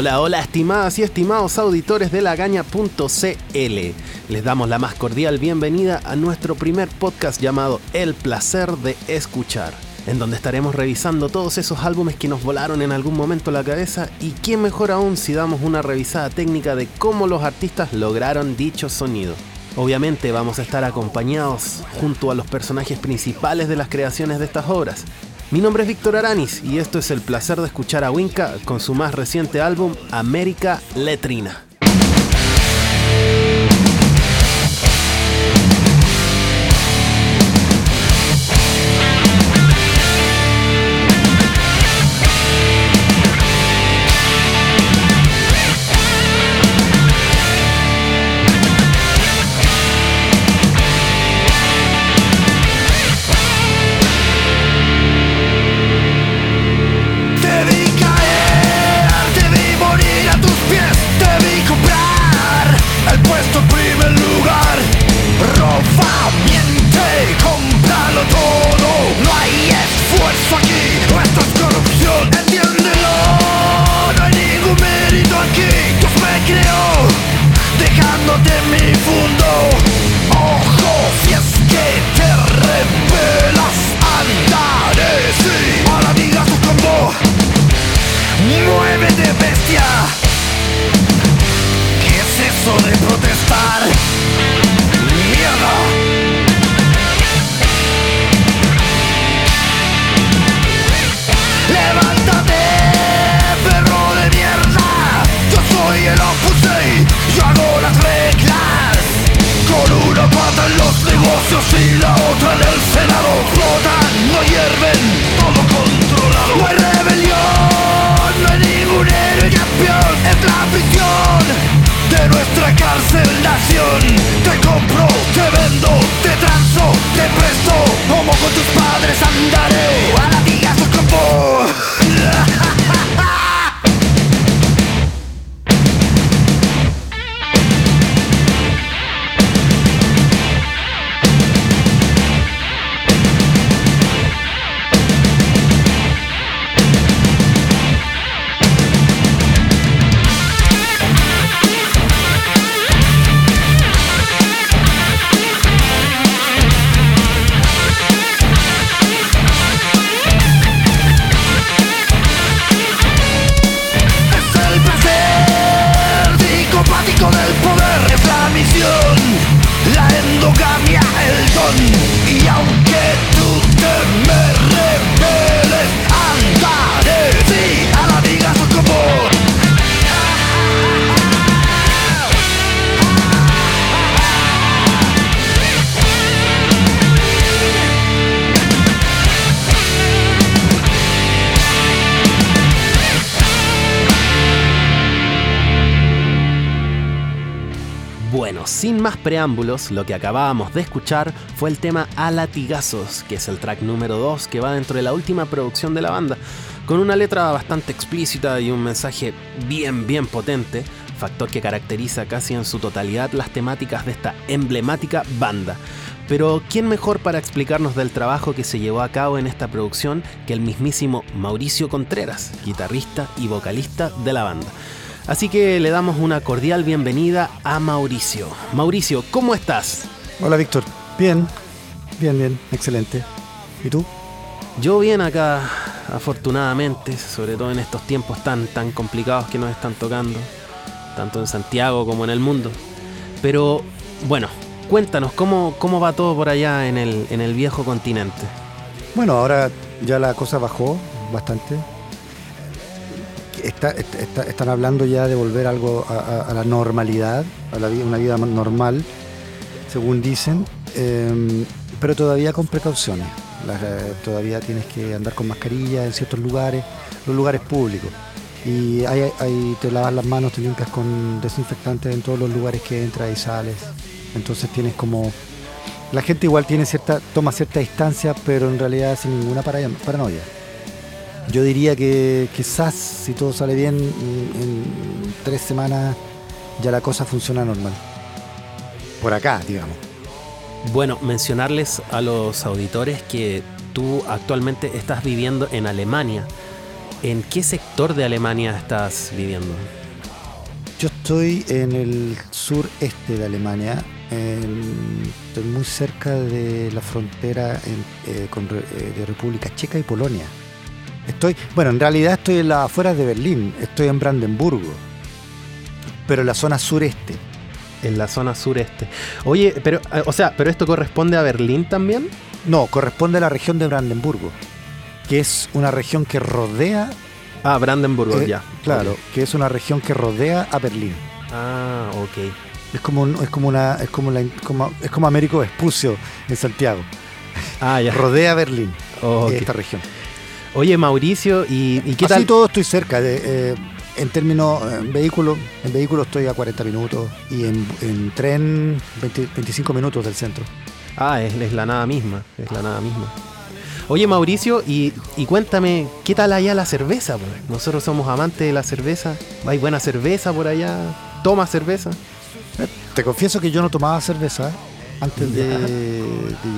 Hola, hola, estimadas y estimados auditores de lagaña.cl. Les damos la más cordial bienvenida a nuestro primer podcast llamado El placer de escuchar, en donde estaremos revisando todos esos álbumes que nos volaron en algún momento la cabeza y quién mejor aún si damos una revisada técnica de cómo los artistas lograron dicho sonido. Obviamente vamos a estar acompañados junto a los personajes principales de las creaciones de estas obras. Mi nombre es Víctor Aranis y esto es el placer de escuchar a Winca con su más reciente álbum América Letrina. Preámbulos, lo que acabábamos de escuchar fue el tema A Latigazos, que es el track número 2 que va dentro de la última producción de la banda, con una letra bastante explícita y un mensaje bien, bien potente, factor que caracteriza casi en su totalidad las temáticas de esta emblemática banda. Pero ¿quién mejor para explicarnos del trabajo que se llevó a cabo en esta producción que el mismísimo Mauricio Contreras, guitarrista y vocalista de la banda? Así que le damos una cordial bienvenida a Mauricio. Mauricio, ¿cómo estás? Hola Víctor, bien, bien, bien, excelente. ¿Y tú? Yo bien acá, afortunadamente, sobre todo en estos tiempos tan, tan complicados que nos están tocando, tanto en Santiago como en el mundo. Pero bueno, cuéntanos, ¿cómo, cómo va todo por allá en el, en el viejo continente? Bueno, ahora ya la cosa bajó bastante están hablando ya de volver algo a, la normalidad, a la, una vida normal, según dicen, em, pero todavía con precauciones. Eh, todavía tienes que andar con mascarilla en ciertos lugares, los lugares públicos. Y hay, te lavas las manos, te limpias con desinfectantes en todos los lugares que entras y sales. Entonces tienes como... La gente igual tiene cierta, toma cierta distancia, pero en realidad sin ninguna paranoia. Yo diría que quizás, si todo sale bien, en tres semanas ya la cosa funciona normal. Por acá, digamos. Bueno, mencionarles a los auditores que tú actualmente estás viviendo en Alemania. ¿En qué sector de Alemania estás viviendo? Yo estoy en el sureste de Alemania, en- estoy muy cerca de la frontera en- eh, con eh, de República Checa y Polonia. Estoy, bueno, en realidad estoy en las afueras de Berlín, estoy en Brandenburgo, pero en la zona sureste. En la zona sureste. Oye, pero, eh, o sea, ¿pero esto corresponde a Berlín también? No, corresponde a la región de Brandenburgo, que es una región que rodea, Ah, Brandenburgo, eh, ya. claro, que es una región que rodea a Berlín. Ah, ok. Es como, un- es como una, es como la, como, es como Américo Vespucio en Santiago. Ah, ya. Rodea Berlín, Ok. esta región. Oye, Mauricio, ¿y, y qué Así tal? todo estoy cerca. De, eh, en términos, eh, en vehículo, en vehículo estoy a 40 minutos y en, en tren 20 25 minutos del centro. Ah, es, es la nada misma, es la nada misma. Oye, Mauricio, y, y cuéntame, ¿qué tal allá la cerveza? pues? Nosotros somos amantes de la cerveza. ¿Hay buena cerveza por allá? ¿Toma cerveza? Te confieso que yo no tomaba cerveza antes de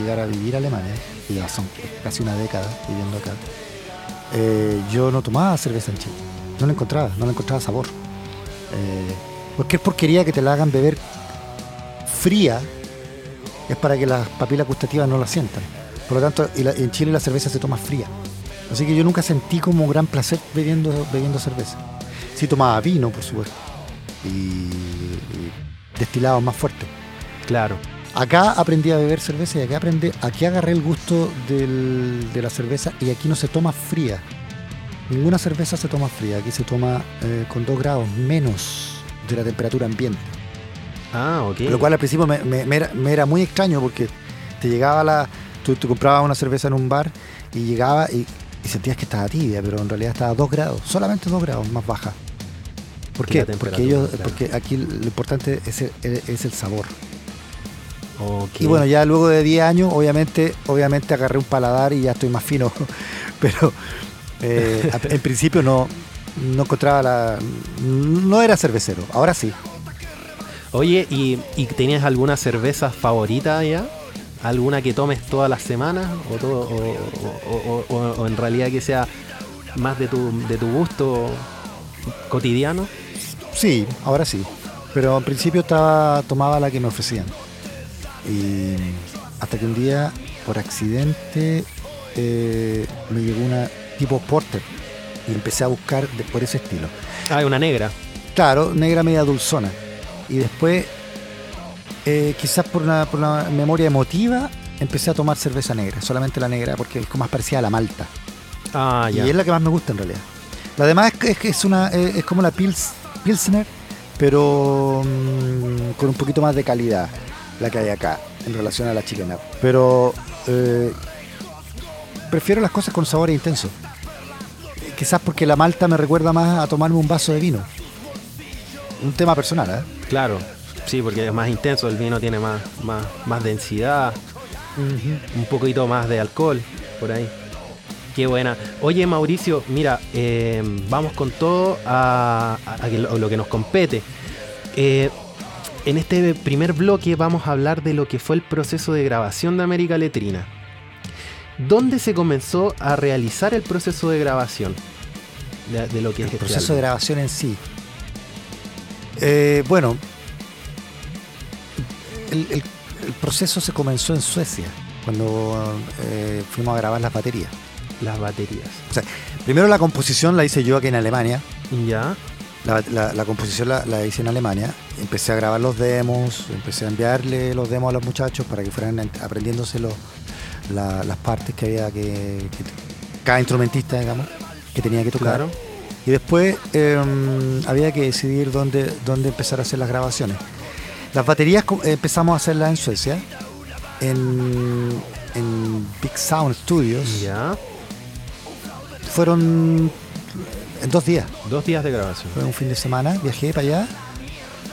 llegar a vivir a Alemania. Y ya son casi una década viviendo acá. Eh, yo no tomaba cerveza en Chile. No la encontraba, no la encontraba sabor. Eh, cualquier porquería que te la hagan beber fría es para que las papilas gustativas no la sientan. Por lo tanto, en Chile la cerveza se toma fría. Así que yo nunca sentí como gran placer bebiendo, bebiendo cerveza. Sí tomaba vino, por supuesto. Y, y destilados más fuertes. Claro. Acá aprendí a beber cerveza y acá aprendí, aquí agarré el gusto del- de la cerveza y aquí no se toma fría. Ninguna cerveza se toma fría, aquí se toma eh, con 2 grados menos de la temperatura ambiente. Ah, ok. Lo cual al principio me, me- me era, me era muy extraño porque te llegaba la. Tú, tú comprabas una cerveza en un bar y llegaba y, y sentías que estaba tibia, pero en realidad estaba a 2 grados, solamente 2 grados más baja. ¿Por qué? Porque, ellos, claro. porque aquí lo importante es el, es el sabor. Ok. Y bueno, ya luego de 10 años, obviamente, obviamente agarré un paladar y ya estoy más fino. Pero eh, en principio no, no encontraba la. No era cervecero, ahora sí. Oye, ¿y, y tenías alguna cerveza favorita allá? ¿Alguna que tomes todas las semanas? ¿O, todo, o- o en realidad que sea más de tu, de tu gusto cotidiano? Sí, ahora sí. Pero en principio estaba, tomaba la que me ofrecían. Y hasta que un día, por accidente, eh, me llegó una tipo porter. Y empecé a buscar de- por ese estilo. Ah, una negra. Claro, negra media dulzona. Y después, eh, quizás por una, por una memoria emotiva, empecé a tomar cerveza negra, solamente la negra, porque es como más parecida a la malta. Ah, ya. Y es la que más me gusta en realidad. La demás es, es, es, una, es como la Pils, Pilsner, pero mm, con un poquito más de calidad, la que hay acá, en relación a la chilena. Pero eh, prefiero las cosas con sabores intensos. Quizás porque la malta me recuerda más a tomarme un vaso de vino. Un tema personal, ¿eh? Claro. Sí, porque es más intenso, el vino tiene más, más, más densidad, un poquito más de alcohol por ahí. Qué buena. Oye, Mauricio, mira, eh, vamos con todo a, a- a que lo, lo que nos compete. Eh, en este primer bloque vamos a hablar de lo que fue el proceso de grabación de América Letrina. ¿Dónde se comenzó a realizar el proceso de grabación? De, de lo que es El este proceso de grabación en sí. Eh, bueno, el, el- el proceso se comenzó en Suecia, cuando eh, fuimos a grabar las baterías. Las baterías. Primero la composición la hice yo aquí en Alemania. Ya. La, la- la composición la, la hice en Alemania. Empecé a grabar los demos, empecé a enviarle los demos a los muchachos para que fueran aprendiéndose los- la- las partes que había que, que- Cada instrumentista, digamos, que tenía que tocar. Claro. Y después eh, había que decidir dónde, dónde empezar a hacer las grabaciones. Las baterías empezamos a hacerlas en Suecia, en, en Big Sound Studios. Ya. Fueron en dos días. Dos días de grabación. Fue un fin de semana, viajé para allá,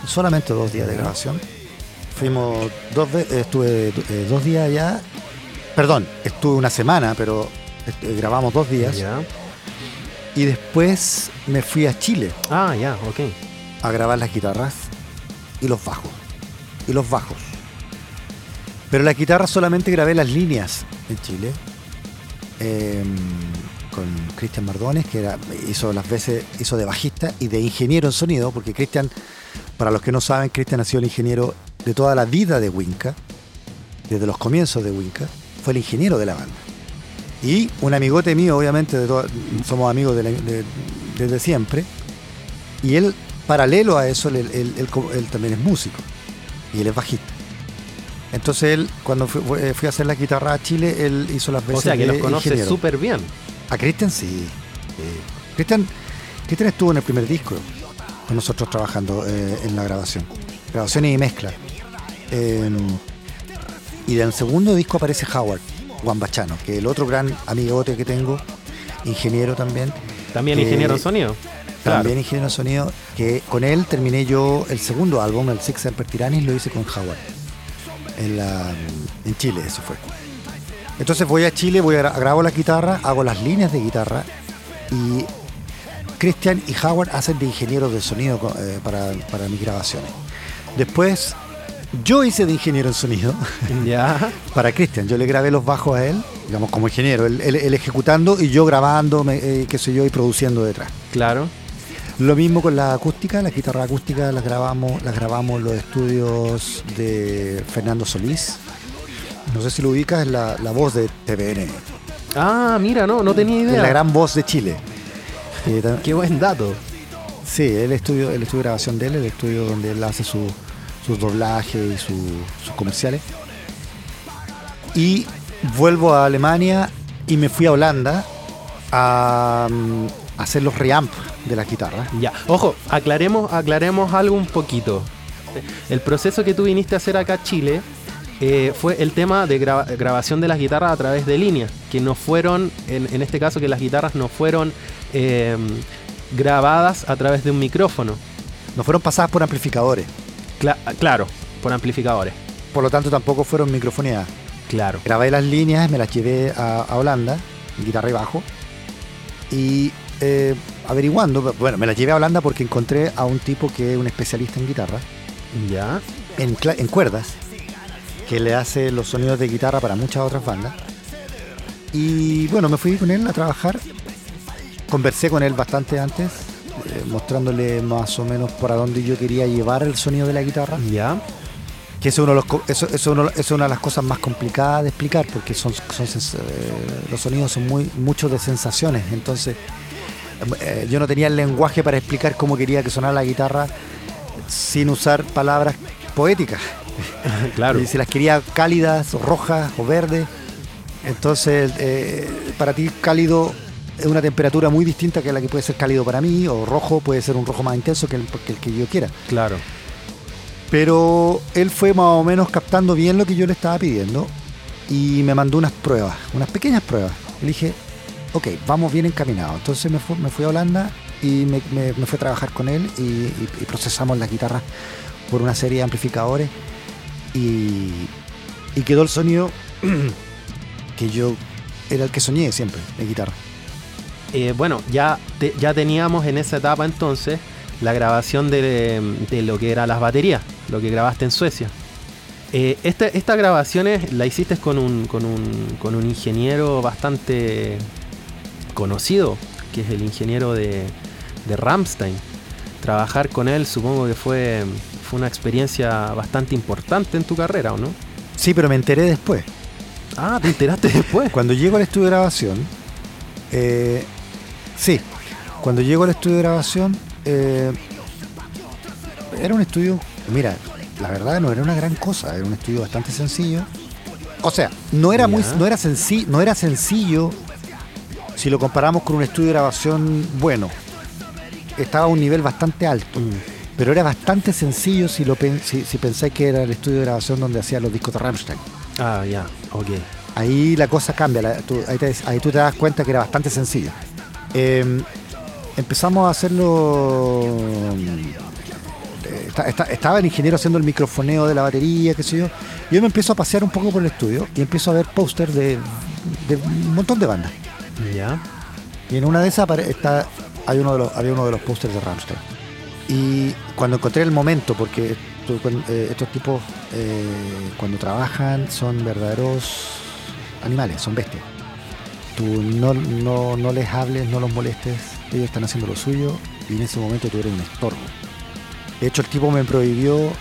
solamente dos días de grabación. Fuimos dos estuve eh, dos días allá, perdón, estuve una semana, pero eh, grabamos dos días. Ya. Y después me fui a Chile Ah, ya, ok. a grabar las guitarras y los bajos. Y los bajos. Pero las guitarras solamente grabé las líneas en Chile. eh, con Cristian Mardones, que era, hizo las veces, hizo de bajista y de ingeniero en sonido, porque Cristian, para los que no saben, Cristian ha sido el ingeniero de toda la vida de Winca, desde los comienzos de Winca, fue el ingeniero de la banda. Y un amigote mío, obviamente, de somos amigos desde siempre, y él, paralelo a eso, él, él también es músico, y él es bajista. Entonces él, cuando fui, a hacer la guitarra a Chile, él hizo las veces O sea, que los conoce súper bien. A Cristian sí. Cristian estuvo en el primer disco con nosotros trabajando eh, en la grabación. Grabación y mezcla. Em, y del segundo disco aparece Howard, Juan Bachano, que es el otro gran amigote que tengo, ingeniero también. También ingeniero en sonido. También ingeniero en sonido, que con él terminé yo el segundo álbum, el Six Emperor Tyrannis, lo hice con Howard en, la, en Chile, eso fue. Entonces voy a Chile, voy a grabo la guitarra, hago las líneas de guitarra y Christian y Howard hacen de ingenieros de sonido eh, para, mis grabaciones. Después yo hice de ingeniero en sonido para Christian. Yo le grabé los bajos a él, digamos como ingeniero, él, ejecutando y yo grabando, eh, qué sé yo, y produciendo detrás. Claro. Lo mismo con la acústica, la guitarra acústica las grabamos, las grabamos en los estudios de Fernando Solís. No sé si lo ubicas, es la, voz de TVN. Ah, mira, no, no tenía idea. Es la gran voz de Chile. Qué buen dato. Sí, el estudio, el estudio de grabación de él, el estudio donde él hace sus doblajes y sus comerciales. Y vuelvo a Alemania y me fui a Holanda a, mm, hacer los reamp de la guitarra. Ya, ojo, aclaremos, aclaremos algo un poquito. El proceso que tú viniste a hacer acá a Chile eh, fue el tema de grabación de las guitarras a través de línea, que no fueron, en, este caso, que las guitarras no fueron em, grabadas a través de un micrófono. No fueron pasadas por amplificadores. claro, por amplificadores. Por lo tanto, tampoco fueron microfoneadas. Claro. Grabé las líneas, me las llevé a, a Holanda, guitarra y bajo, y eh, averiguando, bueno, me la llevé a Holanda porque encontré a un tipo que es un especialista en guitarra. Ya. En, cuerdas, que le hace los sonidos de guitarra para muchas otras bandas. Y bueno, me fui con él a trabajar. Conversé con él bastante antes, eh, mostrándole más o menos por a dónde yo quería llevar el sonido de la guitarra. Ya. Que es, uno de los, eso, es una de las cosas más complicadas de explicar porque son, son eh, los sonidos son muy muchos de sensaciones. Entonces, eh, yo no tenía el lenguaje para explicar cómo quería que sonara la guitarra sin usar palabras poéticas. claro. Y si las quería cálidas, o rojas o verdes. Entonces, eh, para ti cálido es una temperatura muy distinta que la que puede ser cálido para mí, o rojo puede ser un rojo más intenso que el, que, el que yo quiera. Claro. Pero él fue más o menos captando bien lo que yo le estaba pidiendo y me mandó unas pruebas, unas pequeñas pruebas. Le dije, ok, vamos bien encaminados. Entonces me, me fui a Holanda y me, me, fui a trabajar con él y, procesamos las guitarras por una serie de amplificadores y, quedó el sonido que yo era el que soñé siempre de guitarra. Eh, bueno, ya, ya teníamos en esa etapa entonces la grabación de, lo que eran las baterías, lo que grabaste en Suecia. Eh, estas grabaciones la hiciste con un, con un, con un ingeniero bastante conocido, que es el ingeniero de, de Ramstein. Trabajar con él supongo que fue, fue una experiencia bastante importante en tu carrera, ¿o no? Sí, pero me enteré después. Ah, ¿te enteraste después? Cuando llego al estudio de grabación, eh, sí, cuando llego al estudio de grabación, eh, era un estudio, mira, la verdad no era una gran cosa, era un estudio bastante sencillo. O sea, no era muy, no era sencillo, no era sencillo si lo comparamos con un estudio de grabación bueno, estaba a un nivel bastante alto. Mm. Pero era bastante sencillo si, lo, si, pensáis que era el estudio de grabación donde hacían los discos de Rammstein. Ah, ya, ok. Ahí la cosa cambia, ahí, tú te das cuenta que era bastante sencillo. Em, empezamos a hacerlo. Eh, estaba el ingeniero haciendo el microfoneo de la batería, qué sé yo. Yo me empiezo a pasear un poco por el estudio y empiezo a ver póster de, de un montón de bandas. Y en una de esas está, hay uno de los, había uno de los pósters de Ramstein. Y cuando encontré el momento, porque eh, estos tipos eh, cuando trabajan son verdaderos animales, son bestias. tú no, no, no les hables, no los molestes, ellos están haciendo lo suyo y en ese momento tú eres un estorbo. De hecho, el tipo me prohibió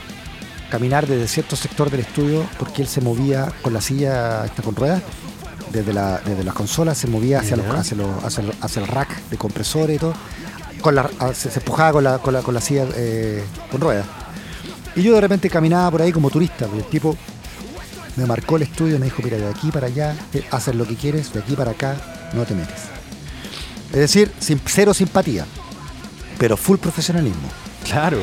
caminar desde cierto sector del estudio porque él se movía con la silla esta con ruedas, desde la, desde la consola se movía hacia, los- Ya. hacia, los- hacia el- hacia el rack de compresores y todo, con la, a- se, se empujaba con la, con la, con la silla eh, con ruedas. Y yo de repente caminaba por ahí como turista, porque el tipo me marcó el estudio y me dijo, mira, de aquí para allá, eh, haces lo que quieres, de aquí para acá, no te metes. Es decir, sin, cero simpatía, pero full profesionalismo. Claro.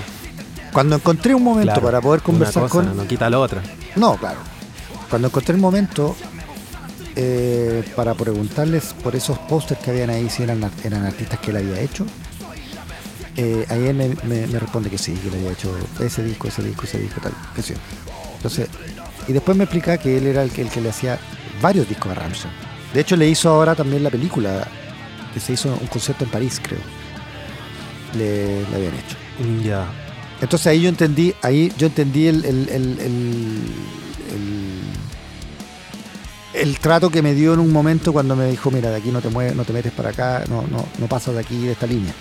Cuando encontré un momento claro. para poder conversar Una cosa con... no quita la otra. No, claro. Cuando encontré el momento eh, para preguntarles por esos pósters que habían ahí, si eran, eran artistas que él había hecho, eh, ahí él me, me- me responde que sí, que le había hecho ese disco, ese disco, ese disco, tal, que sí. Entonces, y después me explica que él era el que, el que le hacía varios discos a Ramsey. De hecho, le hizo ahora también la película, que se hizo un concierto en París, creo. Le, le habían hecho. Ya. Entonces ahí yo entendí, ahí yo entendí el, el- el- el trato que me dio en un momento cuando me dijo, mira, de aquí no te mueves, no te metes para acá, no, no, no pasas de aquí de esta línea.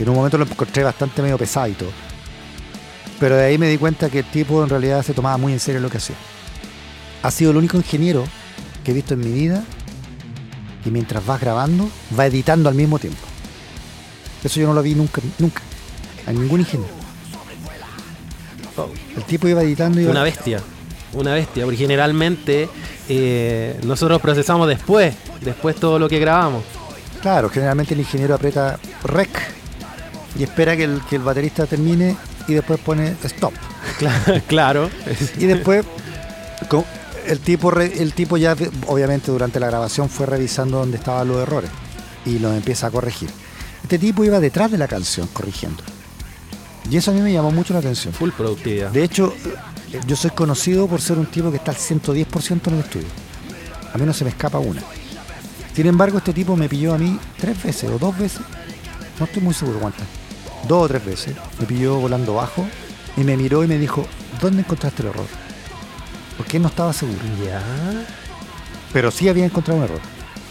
En un momento lo encontré bastante medio pesadito. Pero de ahí me di cuenta que el tipo en realidad se tomaba muy en serio lo que hacía. Ha sido el único ingeniero que he visto en mi vida que mientras vas grabando, va editando al mismo tiempo. Eso yo no lo vi nunca, nunca. A ningún ingeniero. El tipo iba editando y iba... Una bestia. Una bestia. Porque generalmente eh, nosotros procesamos después. Después todo lo que grabamos. Claro, generalmente el ingeniero aprieta rec y espera que el, que el baterista termine y después pone stop. Claro. claro. Y después el tipo, el tipo ya, obviamente durante la grabación fue revisando dónde estaban los errores y los empieza a corregir. Este tipo iba detrás de la canción corrigiendo. Y eso a mí me llamó mucho la atención. Full productividad. De hecho, yo soy conocido por ser un tipo que está al 110% en el estudio. A mí no se me escapa una. Sin embargo, este tipo me pilló a mí tres veces o dos veces. No estoy muy seguro cuántas. Dos o tres veces. Me pilló volando bajo y me miró y me dijo, ¿dónde encontraste el error? Porque él no estaba seguro. Ya. Pero sí había encontrado un error.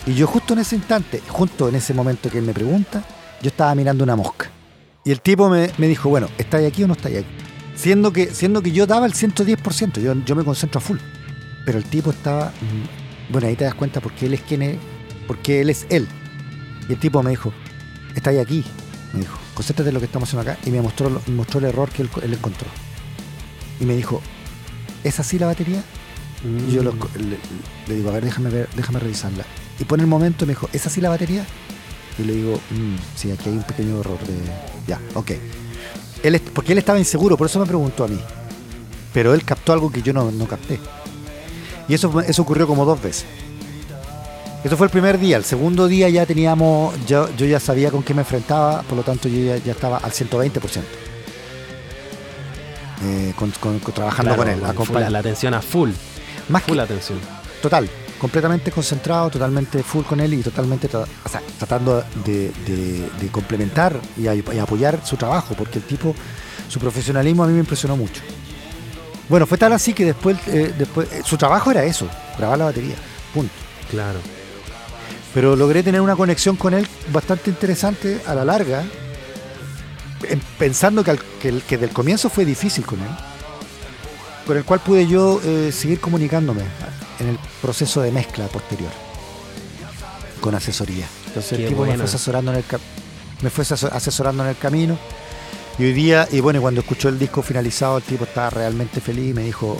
Y yo justo en ese instante, justo en ese momento que él me pregunta, yo estaba mirando una mosca. Y el tipo me, me dijo, bueno, ¿estáis aquí o no estáis aquí? Siendo que, siendo que yo daba el 110%, yo, yo me concentro a full. Pero el tipo estaba... mm, Bueno, ahí te das cuenta porque él es quien es, porque él es él. Y el tipo me dijo, ¿estáis aquí? Me dijo, concéntrate en lo que estamos haciendo acá. Y me mostró, me mostró el error que él, él encontró. Y me dijo, ¿es así la batería? Y yo lo- Mm. le, le digo, a ver, déjame ver, déjame revisarla. Y pone el momento y me dijo, ¿es así la batería? Y le digo, "Mm, sí, aquí hay un pequeño error de. Ya, ok. Él, porque él estaba inseguro, por eso me preguntó a mí. Pero él captó algo que yo no, no capté. Y eso, eso ocurrió como dos veces. Eso fue el primer día. El segundo día ya teníamos, yo, yo ya sabía con qué me enfrentaba, por lo tanto yo ya, ya estaba al 120%. Eh, con- con- con- trabajando Claro, con él, full- acompañando. la atención a full. Más que, Full atención. Total, completamente concentrado, totalmente full con él y totalmente tra- o sea, tratando de, de- de complementar y, a- y apoyar su trabajo, porque el tipo, su profesionalismo a mí me impresionó mucho. Bueno, fue tal así que después, eh, después eh, su trabajo era eso, grabar la batería, punto. Claro. Pero logré tener una conexión con él bastante interesante a la larga, en- pensando que, al- que el- que del comienzo fue difícil con él, con el cual pude yo eh, seguir comunicándome en el proceso de mezcla posterior, con asesoría. Entonces Qué el tipo me fue, asesorando en el me fue aseso- asesorando en el camino. Y hoy día, y bueno, cuando escuchó el disco finalizado, el tipo estaba realmente feliz y me dijo,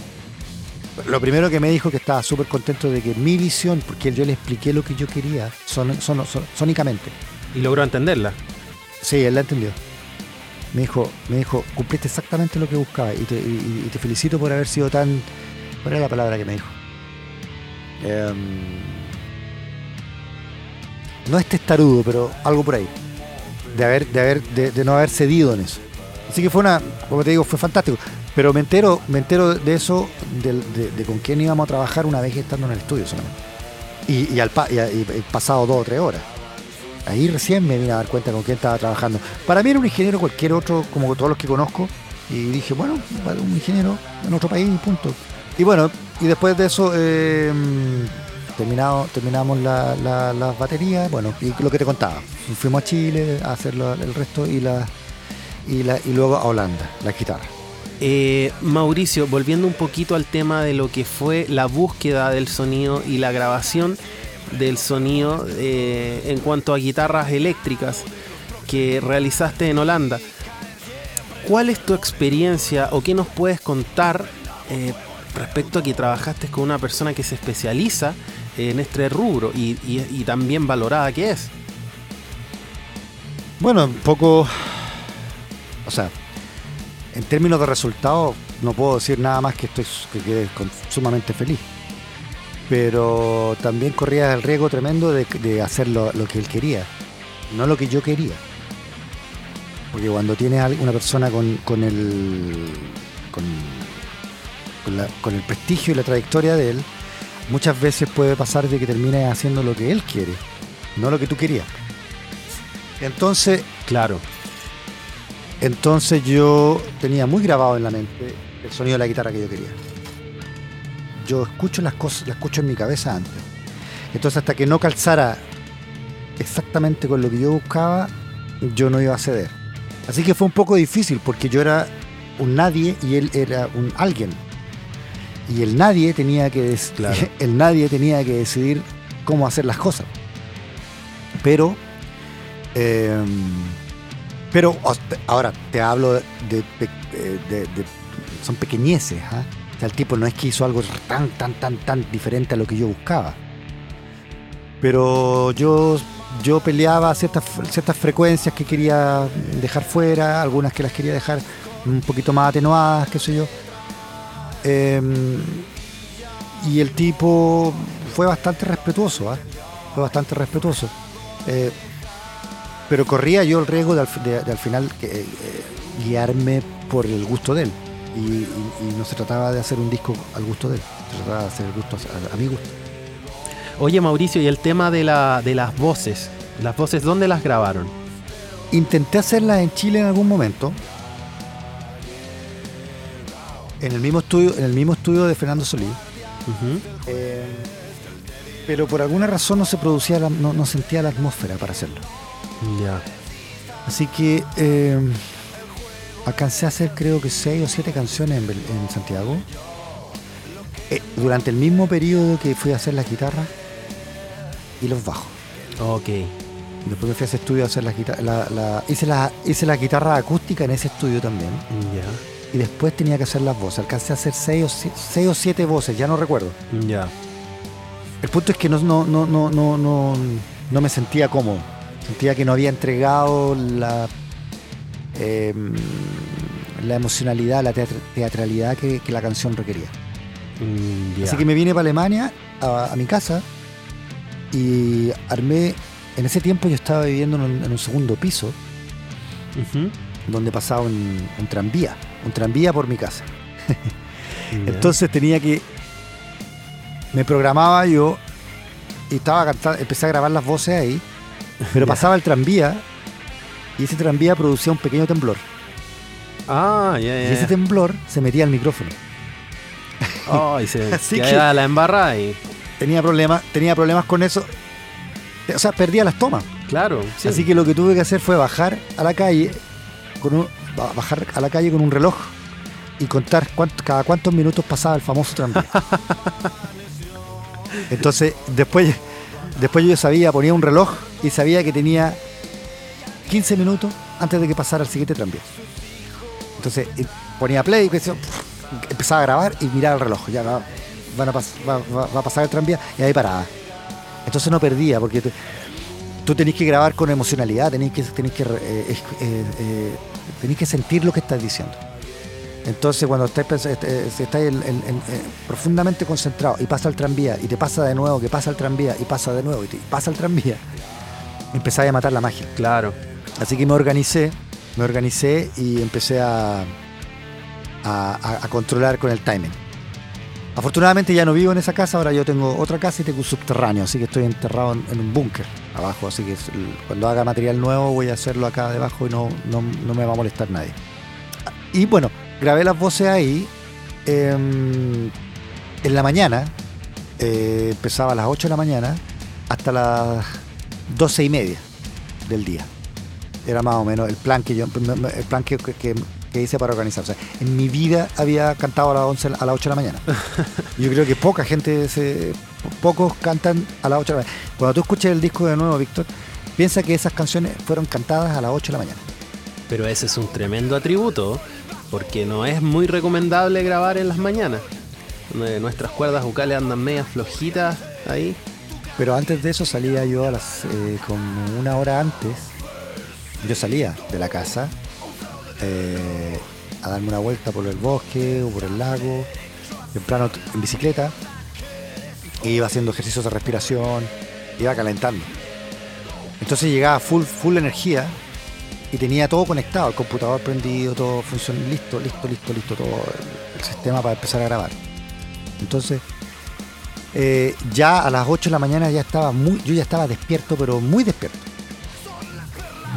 lo primero que me dijo que estaba súper contento de que mi visión, porque yo le expliqué lo que yo quería son, son- son- sónicamente. Y logró entenderla. Sí, él la entendió. Me dijo, me dijo, cumpliste exactamente lo que buscaba y te, y- y te felicito por haber sido tan... ¿Cuál era la palabra que me dijo? Em, no es testarudo, pero algo por ahí. De haber, de haber, de, de no haber cedido en eso. Así que fue una, como te digo, fue fantástico. Pero me entero, me entero de eso, de, con quién íbamos a trabajar una vez estando en el estudio solamente. Y, y al pasado dos o tres horas. Ahí recién me vine a dar cuenta con quién estaba trabajando. Para mí era un ingeniero cualquier otro, como todos los que conozco. Y dije, bueno, un ingeniero en otro país, punto. Y bueno, y después de eso, eh, terminado, terminamos la, la- las baterías, bueno, y lo que te contaba. Fuimos a Chile a hacer el resto y, la, y, y luego a Holanda, la guitarra. Eh, Mauricio, volviendo un poquito al tema de lo que fue la búsqueda del sonido y la grabación del sonido eh, en cuanto a guitarras eléctricas que realizaste en Holanda. ¿Cuál es tu experiencia o qué nos puedes contar eh, respecto a que trabajaste con una persona que se especializa en este rubro y, y- y valorada que es? Bueno, un poco. O sea, en términos de resultados, no puedo decir nada más que estoy que sumamente feliz. Pero también corría el riesgo tremendo de, hacer lo, que él quería, no lo que yo quería. Porque cuando tienes una persona con, el. Con, con la- con el prestigio y la trayectoria de él, muchas veces puede pasar de que termines haciendo lo que él quiere, no lo que tú querías. Entonces, Claro. Entonces yo tenía muy grabado en la mente el sonido de la guitarra que yo quería. Yo escucho las cosas, las escucho en mi cabeza antes. Entonces hasta que no calzara exactamente con lo que yo buscaba, yo no iba a ceder. Así que fue un poco difícil porque yo era un nadie y él era un alguien. Y el nadie tenía que Claro. el nadie tenía que decidir cómo hacer las cosas. Pero eh, pero ahora te hablo de, eh, de- de- son pequeñeces, ¿ah? O sea, el tipo no es que hizo algo tan, tan, tan, tan diferente a lo que yo buscaba. Pero yo, yo peleaba ciertas, ciertas frecuencias que quería dejar fuera, algunas que las quería dejar un poquito más atenuadas, qué sé yo. Em, y el tipo fue bastante respetuoso, ¿ah? Fue bastante respetuoso. Eh, pero corría yo el riesgo de al, fi- de- de al final que, eh, guiarme por el gusto de él. Y, y- y no se trataba de hacer un disco al gusto de él, se trataba de hacer el gusto a, a mi gusto. Oye Mauricio, y el tema de, la, de las voces. Las voces, ¿dónde las grabaron? Intenté hacerlas en Chile en algún momento. En el mismo estudio, en el mismo estudio de Fernando Solís. Eh, pero por alguna razón no se producía, la- no, no sentía la atmósfera para hacerlo. Ya. Así que eh, alcancé a hacer creo que seis o siete canciones en, Santiago. Eh, durante el mismo periodo que fui a hacer la guitarra y los bajos. Ok. Después me fui a ese estudio a hacer la guitarra. La, la- hice, la, hice la guitarra acústica en ese estudio también. Ya. Y después tenía que hacer las voces. Alcancé a hacer seis o, si- seis o siete voces, ya no recuerdo. Ya. El punto es que no, no, no, no, no, no, no me sentía cómodo. Sentía que no había entregado la, eh, la emocionalidad, la teatr- teatralidad que, que la canción requería. Mm. Así que me vine para Alemania, a, a mi casa, y armé. En ese tiempo yo estaba viviendo en un, en un segundo piso, donde pasaba un, un tranvía, un tranvía por mi casa. Entonces tenía que. Me programaba yo y estaba cantando, empecé a grabar las voces ahí, pero pasaba el tranvía y ese tranvía producía un pequeño temblor. Ah, ya, Y ya. ese temblor se metía al micrófono. Oh, y se Así queda la embarrada y. Tenía problemas, tenía problemas con eso. O sea, perdía las tomas. Claro. sí. Así que lo que tuve que hacer fue bajar a la calle con un, ba- bajar a la calle con un reloj y contar cuánto- cada cuántos minutos pasaba el famoso tranvía. Entonces, después, después yo sabía, ponía un reloj y sabía que tenía 15 minutos antes de que pasara el siguiente tranvía. Entonces, y ponía play empezaba a grabar y miraba el reloj. Ya va, a va, a pasar el tranvía y ahí paraba. Entonces no perdía porque te- tú tenés que grabar con emocionalidad, tenés que, tenés que, eh, eh, eh, tenés que sentir lo que estás diciendo. Entonces cuando estás, pens- eh, si estás en- en- en- eh, profundamente concentrado y pasa el tranvía y te pasa de nuevo, que pasa el tranvía y pasa de nuevo y te pasa el tranvía, empezás a matar la magia. Claro. Así que me organicé, me organicé y empecé a, a, a- a controlar con el timing. Afortunadamente ya no vivo en esa casa, ahora yo tengo otra casa y tengo un subterráneo, así que estoy enterrado en, en un búnker abajo, así que cuando haga material nuevo voy a hacerlo acá debajo y no, no, no me va a molestar nadie. Y bueno, grabé las voces ahí. em, en la mañana eh, empezaba a las 8 de la mañana hasta las 12 y media del día. Era más o menos el plan que yo el plan que, que, que hice para organizarse. En mi vida había cantado a las, 11, a las 8 de la mañana. Yo creo que poca gente, se, pocos cantan a las 8 de la mañana. Cuando tú escuches el disco de nuevo, Víctor, piensa que esas canciones fueron cantadas a las 8 de la mañana. Pero ese es un tremendo atributo, porque no es muy recomendable grabar en las mañanas. Nuestras cuerdas vocales andan medias flojitas ahí. Pero antes de eso salía yo a las eh, como una hora antes. Yo salía de la casa eh, a darme una vuelta por el bosque o por el lago, temprano en bicicleta, e iba haciendo ejercicios de respiración, iba calentando. Entonces llegaba full, full energía y tenía todo conectado, el computador prendido, todo funcionando, listo, listo, listo, listo, todo el sistema para empezar a grabar. Entonces, eh, ya a las 8 de la mañana ya estaba muy, yo ya estaba despierto, pero muy despierto.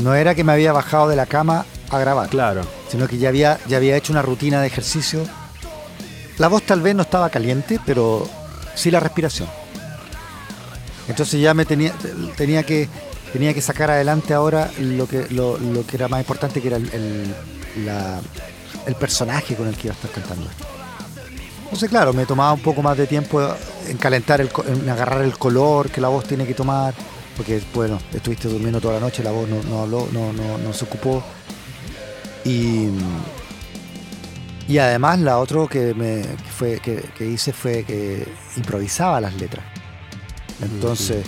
No era que me había bajado de la cama a grabar. Claro. Sino que ya había, ya había hecho una rutina de ejercicio. La voz tal vez no estaba caliente, pero sí la respiración. Entonces ya me tenía, tenía que tenía que sacar adelante ahora lo que, lo, que era más importante, que era el, el, personaje con el que iba a estar cantando. Entonces, claro, me tomaba un poco más de tiempo en calentar, el, en agarrar el color que la voz tiene que tomar, porque, bueno, estuviste durmiendo toda la noche, la voz no, no habló, no, no, no se ocupó. Y, y además la otra que, me, fue, que, hice fue que improvisaba las letras. Entonces,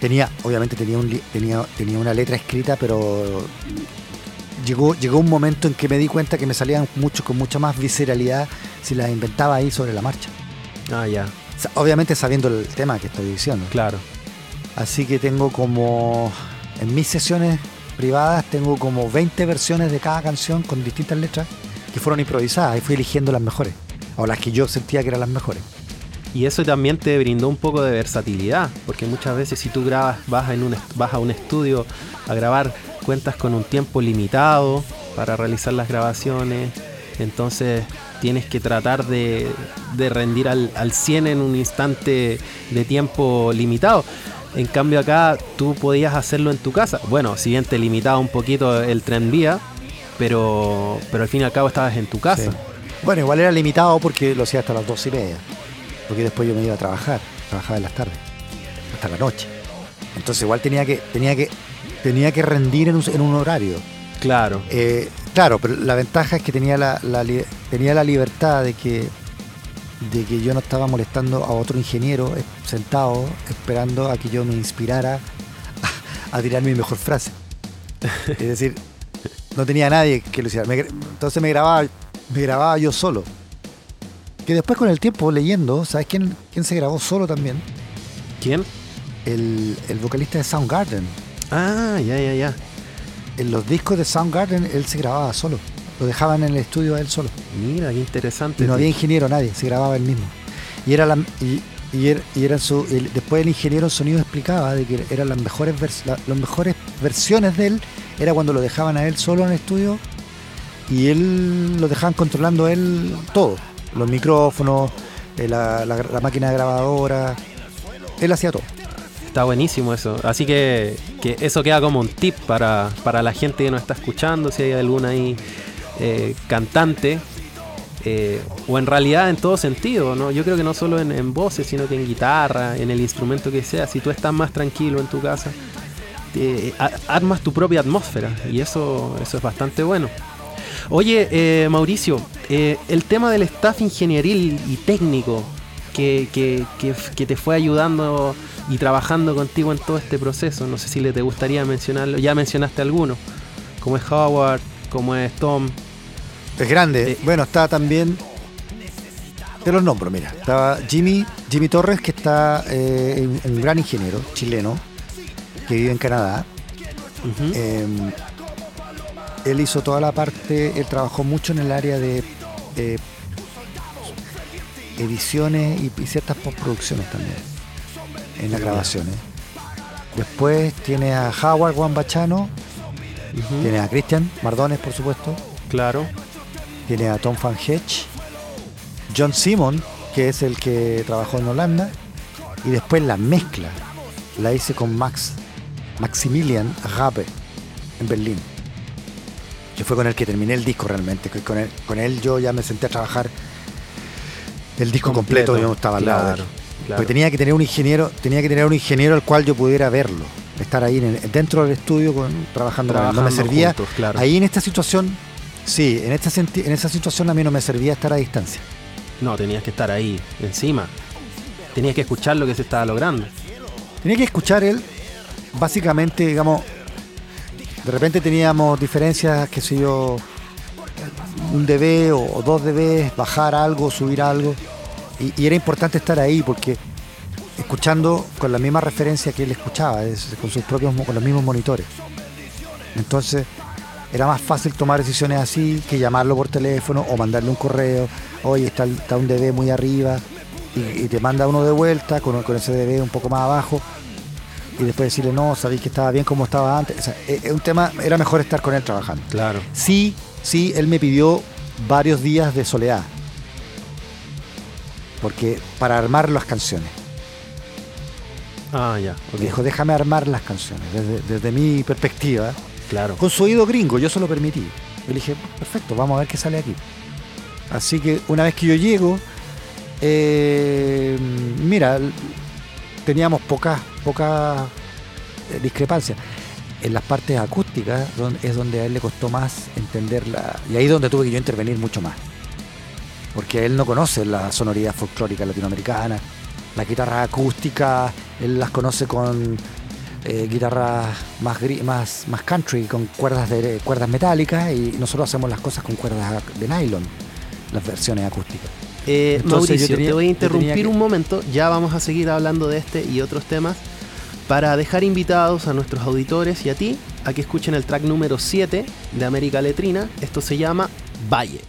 tenía, obviamente tenía, un, tenía, tenía una letra escrita, pero llegó, llegó un momento en que me di cuenta que me salían mucho, con mucha más visceralidad si las inventaba ahí sobre la marcha. Ah, ya. Obviamente sabiendo el tema que estoy diciendo. Claro. Así que tengo como en mis sesiones privadas tengo como 20 versiones de cada canción con distintas letras que fueron improvisadas y fui eligiendo las mejores, o las que yo sentía que eran las mejores. Y eso también te brindó un poco de versatilidad, porque muchas veces si tú grabas, vas, en un, vas a un estudio a grabar, cuentas con un tiempo limitado para realizar las grabaciones, entonces tienes que tratar de, rendir al, al 100 en un instante de tiempo limitado. En cambio acá tú podías hacerlo en tu casa. Bueno, si bien te limitaba un poquito el tren vía, pero, pero al fin y al cabo estabas en tu casa. Bueno, igual era limitado porque lo hacía hasta las dos y media. Porque después yo me iba a trabajar, trabajaba en las tardes, hasta la noche. Entonces igual tenía que, tenía que, tenía que rendir en un, horario. Claro. Eh, claro, pero la ventaja es que tenía la, tenía la libertad de que de que yo no estaba molestando a otro ingeniero sentado esperando a que yo me inspirara a, tirar mi mejor frase. Es decir, no tenía nadie que lo hiciera. entonces me grababa, me grababa yo solo. Que después con el tiempo leyendo, ¿sabes quién, quién se grabó solo también? ¿Quién? El, el vocalista de Soundgarden. Ah, ya, ya, ya. En los discos de Soundgarden él se grababa solo. Lo dejaban en el estudio a él solo. Mira, qué interesante. Y no había ingeniero, nadie, se grababa él mismo. Y era la, y, y, era, su, después el ingeniero sonido explicaba de que eran las mejores, las mejores versiones de él, era cuando lo dejaban a él solo en el estudio y él lo dejaban controlando él todo. Los micrófonos, eh, la, máquina de grabadora, él hacía todo. Está buenísimo eso. Así que, que, eso queda como un tip para, para la gente que nos está escuchando, si hay alguna ahí eh, cantante, eh, o en realidad en todo sentido, ¿no? Yo creo que no solo en, voces, sino que en guitarra, en el instrumento que sea, si tú estás más tranquilo en tu casa, armas tu propia atmósfera y eso, eso es bastante bueno. Oye, eh, Mauricio, el tema del staff ingenieril y técnico que, que, que, te fue ayudando y trabajando contigo en todo este proceso, no sé si le te gustaría mencionarlo, ya mencionaste alguno, como es Howard, como es Tom, es grande. Eh, bueno, está también. Te los nombro, mira. Estaba Jimmy, Jimmy Torres, que está eh, un gran ingeniero chileno que vive en Canadá. Él hizo toda la parte, él trabajó mucho en el área de eh, ediciones y, ciertas postproducciones también, en las grabaciones. Después tiene a Howard Juan Bachano, tiene a Christian Mardones, por supuesto. Claro tiene a Tom Van Hedge, John Simon, que es el que trabajó en Holanda, Y después la mezcla la hice con Max, Maximilian Rabe en Berlín. Que fue con el que terminé el disco realmente. Con él, con él yo ya me senté a trabajar el disco completo, Completo, yo estaba al lado de él. claro, claro. Porque tenía que tener un ingeniero, tenía que tener un ingeniero al cual yo pudiera verlo, estar ahí en el- dentro del estudio con- trabajando, con él. No me servía. juntos, claro. Ahí en esta situación, sí, en esta en esa situación a mí no me servía estar a distancia. No, tenías que estar ahí, encima. Tenías que escuchar lo que se estaba logrando. Tenía que escuchar él, básicamente, digamos, de repente teníamos diferencias, qué sé yo, un dB o, o dos dB, bajar algo, subir algo, y, era importante estar ahí porque escuchando con la misma referencia que él escuchaba, es, con sus propios, con los mismos monitores. Entonces era más fácil tomar decisiones así que llamarlo por teléfono o mandarle un correo, oye, está, está un dB muy arriba, y, y te manda uno de vuelta con, con ese dB un poco más abajo y después decirle no, sabéis que estaba bien como estaba antes. O sea, es es un tema, era mejor estar con él trabajando. Claro. Sí, sí, él me pidió varios días de soledad. Porque para armar las canciones. Ah, ya. ok. Me dijo, déjame armar las canciones desde, desde mi perspectiva. Claro. Con su oído gringo, yo se lo permití. Yo le dije, perfecto, vamos a ver qué sale aquí. Así que una vez que yo llego, eh, mira, teníamos pocas pocas eh, discrepancias. En las partes acústicas es donde a él le costó más entenderla. Y ahí es donde tuve que yo intervenir mucho más. Porque él no conoce la sonoridad folclórica latinoamericana. Las guitarras acústicas, él las conoce con eh, guitarras más, más, más country, con cuerdas, de, cuerdas metálicas, y nosotros hacemos las cosas con cuerdas de nylon, las versiones acústicas. Eh, Entonces, Mauricio, yo tenía- te voy a interrumpir que- un momento. Ya vamos a seguir hablando de este y otros temas. Para dejar invitados a nuestros auditores y a ti a que escuchen el track número 7 de América Letrina. Esto se llama Valle.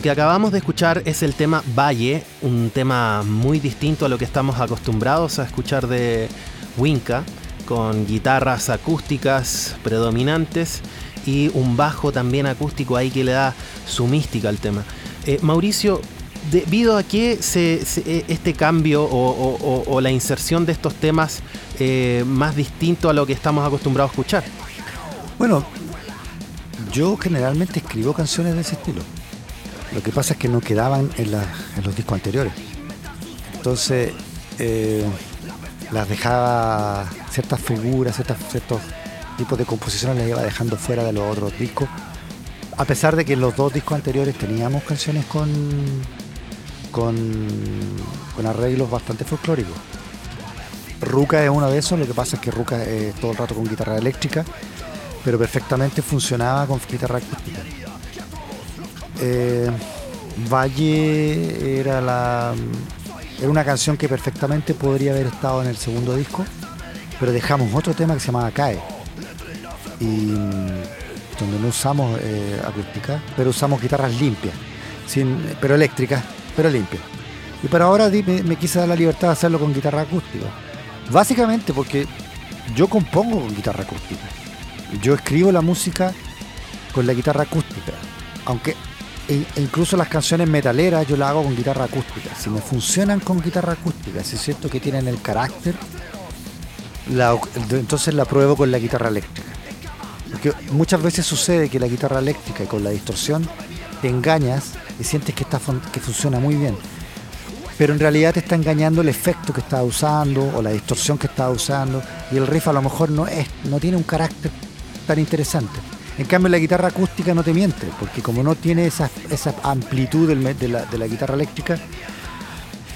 Lo que acabamos de escuchar es el tema Valle, un tema muy distinto a lo que estamos acostumbrados a escuchar de Winca, con guitarras acústicas predominantes y un bajo también acústico ahí que le da su mística al tema. Eh, Mauricio, debido a qué se, eh, este cambio o la inserción de estos temas eh, más distinto a lo que estamos acostumbrados a escuchar? Bueno, yo generalmente escribo canciones de ese estilo. Lo que pasa es que no quedaban en, los discos anteriores. Entonces, eh, las dejaba, ciertas figuras, ciertos tipos de composiciones las iba dejando fuera de los otros discos. A pesar de que en los dos discos anteriores teníamos canciones con, con, con arreglos bastante folclóricos. Ruca es uno de esos, lo que pasa es que Ruca es todo el rato con guitarra eléctrica, pero perfectamente funcionaba con guitarra acústica. Eh, Valle era la era una canción que perfectamente podría haber estado en el segundo disco, pero dejamos otro tema que se llamaba Cae. Y mm, donde no usamos eh, acústica, pero usamos guitarras limpias, sin, pero eléctricas, pero limpias. Y para ahora me, me quise dar la libertad de hacerlo con guitarra acústica. Básicamente porque yo compongo con guitarra acústica. Yo escribo la música con la guitarra acústica. Aunque e- incluso las canciones metaleras yo las hago con guitarra acústica. Si me funcionan con guitarra acústica, si es cierto que tienen el carácter, entonces la pruebo con la guitarra eléctrica. Porque muchas veces sucede que la guitarra eléctrica y con la distorsión te engañas y sientes que, está, que funciona muy bien. Pero en realidad te está engañando el efecto que estás usando o la distorsión que estás usando y el riff a lo mejor no, es, no tiene un carácter tan interesante. En cambio la guitarra acústica no te miente, porque como no tiene esa, esa amplitud de, la, de la guitarra eléctrica,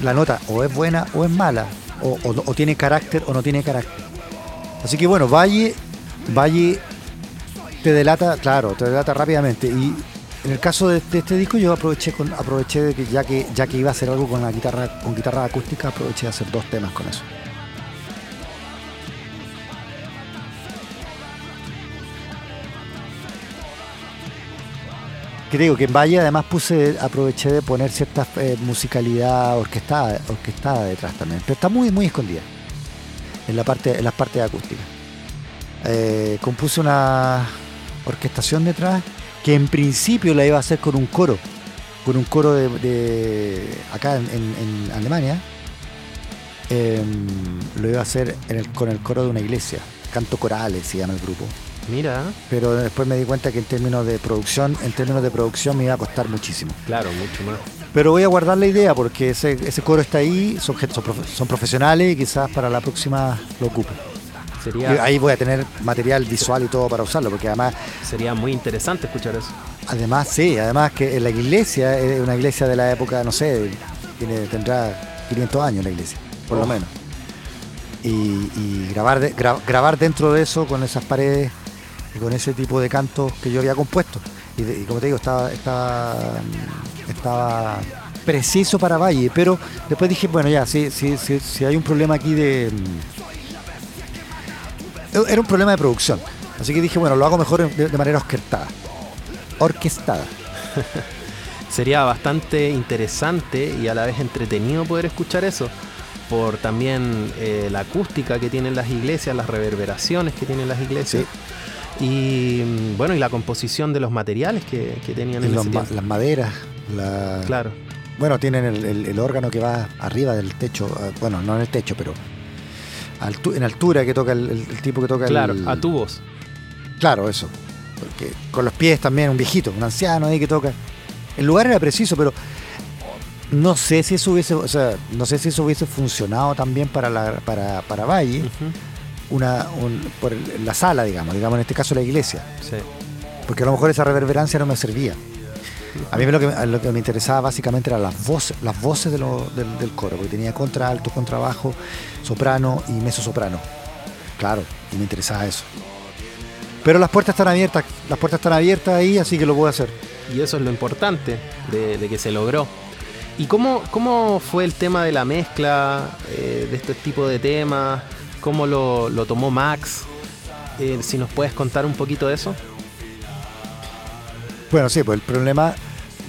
la nota o es buena o es mala, o, tiene carácter o no tiene carácter. Así que bueno, Valle, Valle te delata, claro, te delata rápidamente. Y en el caso de, este disco yo aproveché aproveché de que ya que ya que iba a hacer algo con la guitarra, con guitarra acústica, aproveché de hacer dos temas con eso. Que digo que en Valle además puse, aproveché de poner cierta eh, musicalidad orquestada, orquestada detrás también. Pero está muy, muy escondida en la parte, en las partes acústicas. Eh, compuse una orquestación detrás que en principio la iba a hacer con un coro, con un coro de, acá en, Alemania. Em, lo iba a hacer con el coro de una iglesia, canto corales se llama el grupo. Mira, Pero después me di cuenta que en términos de producción, en términos de producción me iba a costar muchísimo. claro, mucho más. Pero voy a guardar la idea porque ese, ese coro está ahí, son, gente- son profe- son profesionales y quizás para la próxima lo ocupe. Y Sería, ahí voy a tener material visual y todo para usarlo, porque además, sería muy interesante escuchar eso. además sí, además que la iglesia es una iglesia de la época, no sé, tiene, tendrá 500 años la iglesia, por lo menos. Y, y grabar, de- gra- grabar dentro de eso, con esas paredes y con ese tipo de cantos que yo había compuesto. Y, de- y como te digo, estaba, estaba, estaba preciso para Valle, pero después dije, bueno, ya, si, si, si, si hay un problema aquí de... mm, Era un problema de producción. Así que dije, bueno, lo hago mejor de, de manera orquestada. Orquestada. Sería bastante interesante y a la vez entretenido poder escuchar eso. Por también eh, la acústica que tienen las iglesias, las reverberaciones que tienen las iglesias. Y mm, bueno, y la composición de los materiales que, que tenían en los ese ma- tiempo. las maderas, la, Claro, Bueno, tienen el, el- el órgano que va arriba del techo, eh, bueno, no en el techo, pero altu- en altura que toca el, tipo que toca claro, el... a tubos. Claro, eso. Porque con los pies también, un viejito, un anciano ahí que toca. El lugar era preciso, pero no sé si eso hubiese, o sea, no sé si eso hubiese funcionado también para la, para, para Valle, Ujú, una, un- por el- la sala, digamos, digamos en este caso la iglesia. sí. Porque a lo mejor esa reverberancia no me servía. A mí lo que, lo que me interesaba básicamente eran las voces, las voces de lo- del, del coro, porque tenía contralto, contrabajo, soprano y mezzo soprano. Claro, y me interesaba eso. Pero las puertas están abiertas, las puertas están abiertas ahí, así que lo puedo hacer. Y eso es lo importante de, de que se logró. ¿Y cómo, cómo fue el tema de la mezcla eh, de este tipo de temas? ¿Cómo lo, tomó Max? Eh, si nos puedes contar un poquito de eso. Bueno, sí, pues el problema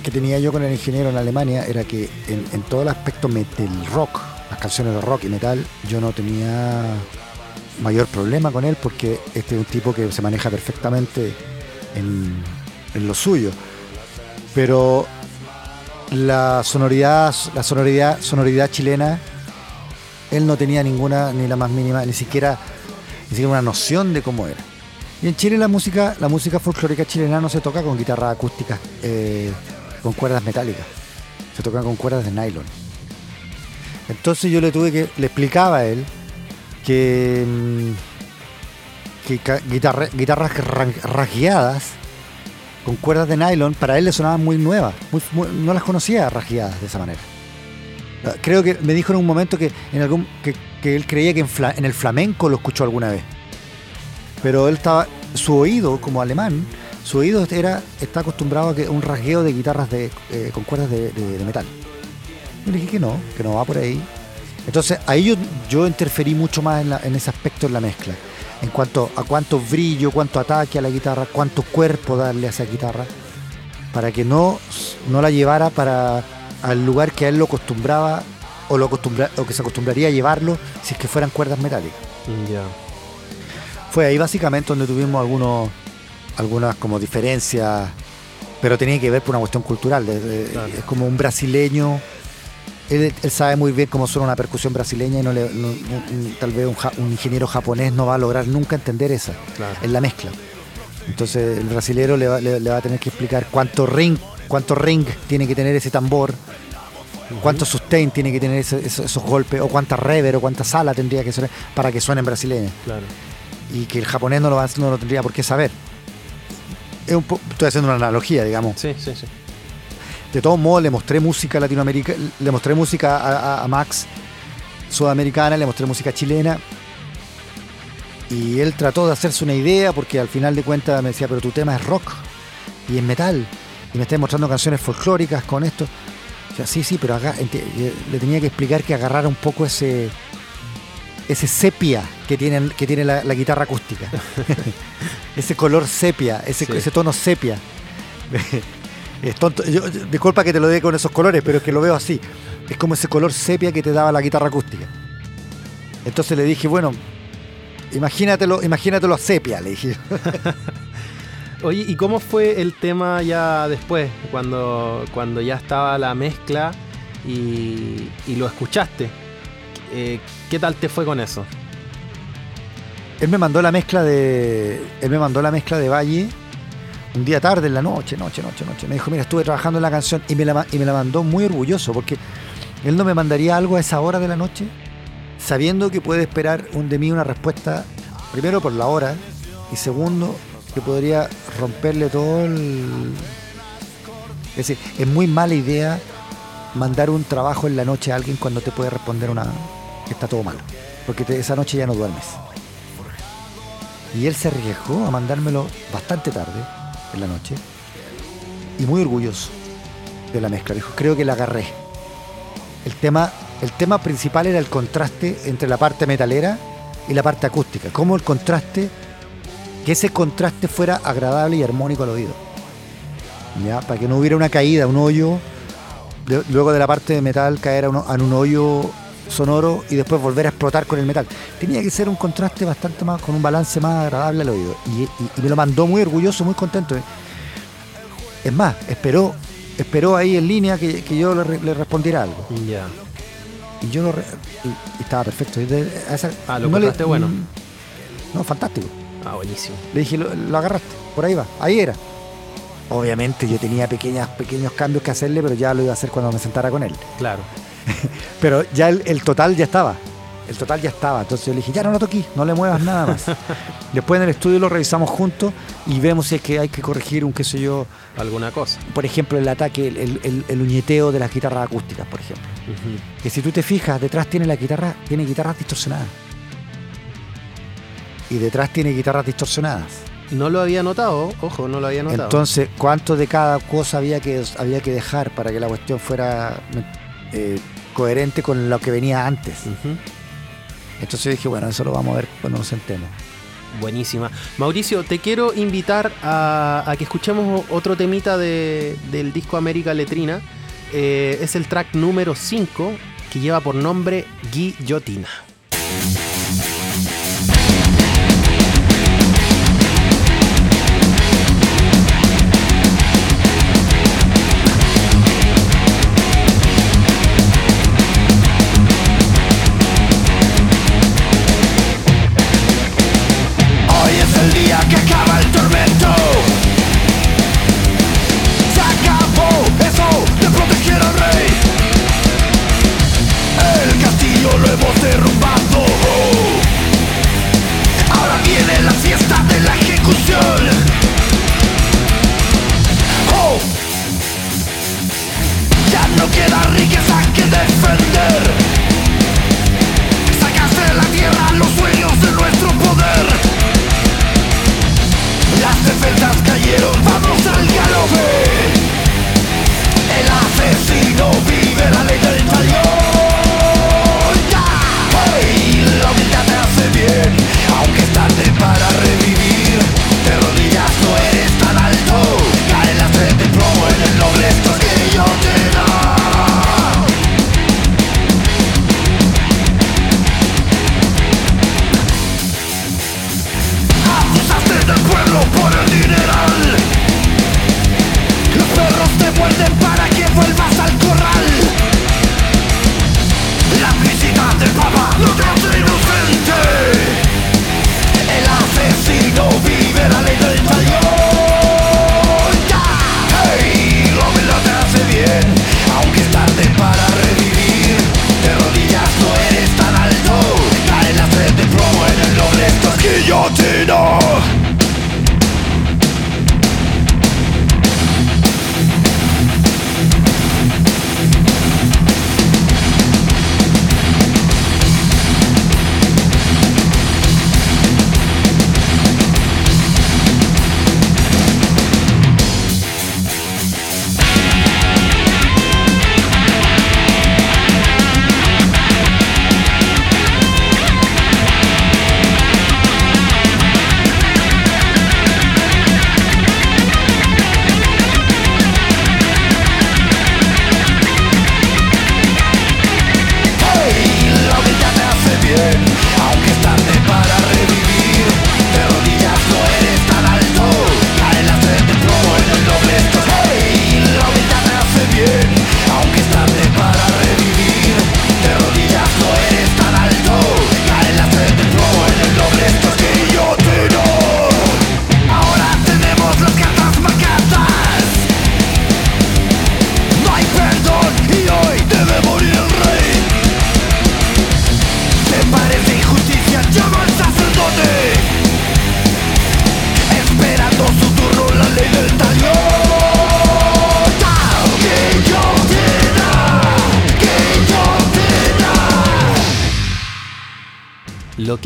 que tenía yo con el ingeniero en Alemania era que en, en todo el aspecto del rock, las canciones de rock y metal, yo no tenía mayor problema con él porque este es un tipo que se maneja perfectamente en, en lo suyo. Pero la sonoridad, la sonoridad, sonoridad chilena, él no tenía ninguna, ni la más mínima, ni siquiera, ni siquiera una noción de cómo era. Y en Chile la música, la música folclórica chilena no se toca con guitarras acústicas, eh, con cuerdas metálicas. Se toca con cuerdas de nylon. Entonces yo le tuve que, le explicaba a él que, mm, que guitarra- guitarras ra- rasgueadas con cuerdas de nylon para él le sonaban muy nuevas. no las conocía rasgueadas de esa manera. Creo que me dijo en un momento que, en algún, que, él creía que en, el flamenco lo escuchó alguna vez pero él estaba, su oído como alemán, su oído era, está acostumbrado a que un rasgueo de guitarras de, eh, con cuerdas de, metal. Yo le dije que no, que no va por ahí. Entonces ahí yo, yo interferí mucho más en, en ese aspecto en la mezcla. En cuanto a cuánto brillo, cuánto ataque a la guitarra, cuánto cuerpo darle a esa guitarra, para que no, no la llevara para al lugar que a él lo acostumbraba o, lo acostumbra, o que se acostumbraría a llevarlo si es que fueran cuerdas metálicas. Fue ahí básicamente donde tuvimos algunos, algunas como diferencias, pero tenía que ver por una cuestión cultural. Claro. Es como un brasileño, él, él sabe muy bien cómo suena una percusión brasileña y no le, no- tal vez un, ja- un ingeniero japonés no va a lograr nunca entender esa, Claro. en la mezcla. Entonces el brasilero le va, le- le va a tener que explicar cuánto ring, cuánto ring tiene que tener ese tambor, cuánto sustain tiene que tener ese- esos, esos golpes, o cuánta reverb o cuánta sala tendría que sonar para que suenen brasileños Claro. y que el japonés no lo, va- no lo tendría por qué saber. Es un po- estoy haciendo una analogía, digamos. Sí, sí, sí. De todos modos, le mostré música latinoamericana, le mostré música a, a- a Max sudamericana, le mostré música chilena. Y él trató de hacerse una idea porque al final de cuentas me decía, pero tu tema es rock y es metal. Y me estás mostrando canciones folclóricas con esto. O sea, sí, sí, pero acá eh, le tenía que explicar que agarrara un poco ese ese sepia que tiene, que tiene la, la guitarra acústica. ese color sepia, ese, Sí. ese tono sepia. es tonto. Yo- yo- disculpa que te lo diga con esos colores, pero es que lo veo así. Es como ese color sepia que te daba la guitarra acústica. Entonces le dije, bueno, imagínatelo, imagínatelo a sepia, le dije. Oye, ¿y cómo fue el tema ya después, cuando, cuando ya estaba la mezcla y, y lo escuchaste? Eh, ¿Qué tal te fue con eso? Él me mandó la mezcla de. Él me mandó la mezcla de Valle un día tarde, en la noche, noche, noche, noche. Me dijo, mira, estuve trabajando en la canción y me la, y me la mandó muy orgulloso, porque él no me mandaría algo a esa hora de la noche, sabiendo que puede esperar un, de mí una respuesta, primero por la hora, y segundo, que podría romperle todo el. Es decir, es muy mala idea mandar un trabajo en la noche a alguien cuando te puede responder una está todo malo, porque esa noche ya no duermes. Y él se arriesgó a mandármelo bastante tarde, en la noche, y muy orgulloso de la mezcla. Dijo, creo que la agarré. El tema, el tema principal era el contraste entre la parte metalera y la parte acústica. Cómo el contraste, que ese contraste fuera agradable y armónico al oído. ¿Ya? Para que no hubiera una caída, un hoyo, luego de la parte de metal caer a un, en un hoyo sonoro y después volver a explotar con el metal. Tenía que ser un contraste bastante más, con un balance más agradable al oído. Y, me lo mandó muy orgulloso, muy contento. Es más, esperó, esperó ahí en línea que, yo le respondiera algo. Ya. Y yo lo re- y, y estaba perfecto. Y de- a esa- Ah, lo no le- bueno. mm, No, fantástico. Ah, buenísimo. Le dije, lo, lo agarraste, por ahí va, ahí era. Obviamente yo tenía pequeñas, pequeños cambios que hacerle, pero ya lo iba a hacer cuando me sentara con él. Claro. Pero ya el, el total ya estaba. El total ya estaba. Entonces yo le dije, ya no lo toqué, no le muevas nada más. Después en el estudio lo revisamos juntos y vemos si es que hay que corregir un qué sé yo, Alguna cosa. por ejemplo, el ataque, el, el- uñeteo de las guitarras acústicas, por ejemplo. Que si tú te fijas, detrás tiene la guitarra, tiene guitarras distorsionadas. Y detrás tiene guitarras distorsionadas. No lo había notado, ojo, no lo había notado. Entonces, ¿cuánto de cada cosa había que, había que dejar para que la cuestión fuera eh, coherente con lo que venía antes? Ujú. Entonces yo dije, bueno, eso lo vamos a ver cuando nos sentemos. Buenísima. Mauricio, te quiero invitar a, que escuchemos otro temita de- del disco América Letrina. Eh, es el track número 5 que lleva por nombre Guillotina.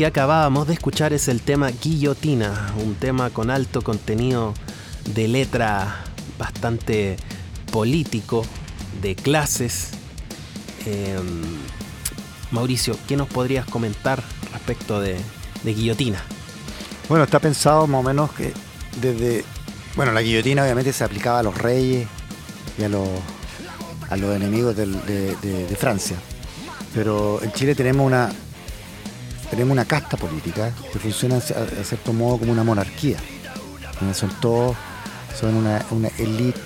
Que acabábamos de escuchar es el tema Guillotina, un tema con alto contenido de letra bastante político, de clases. Em, Mauricio, ¿qué nos podrías comentar respecto de, Guillotina? Bueno, está pensado más o menos que desde. Bueno, la guillotina obviamente se aplicaba a los reyes y a los, a los enemigos de Francia. Pero en Chile tenemos una tenemos una casta política que funciona a cierto modo como una monarquía. Son todos, son una, una elite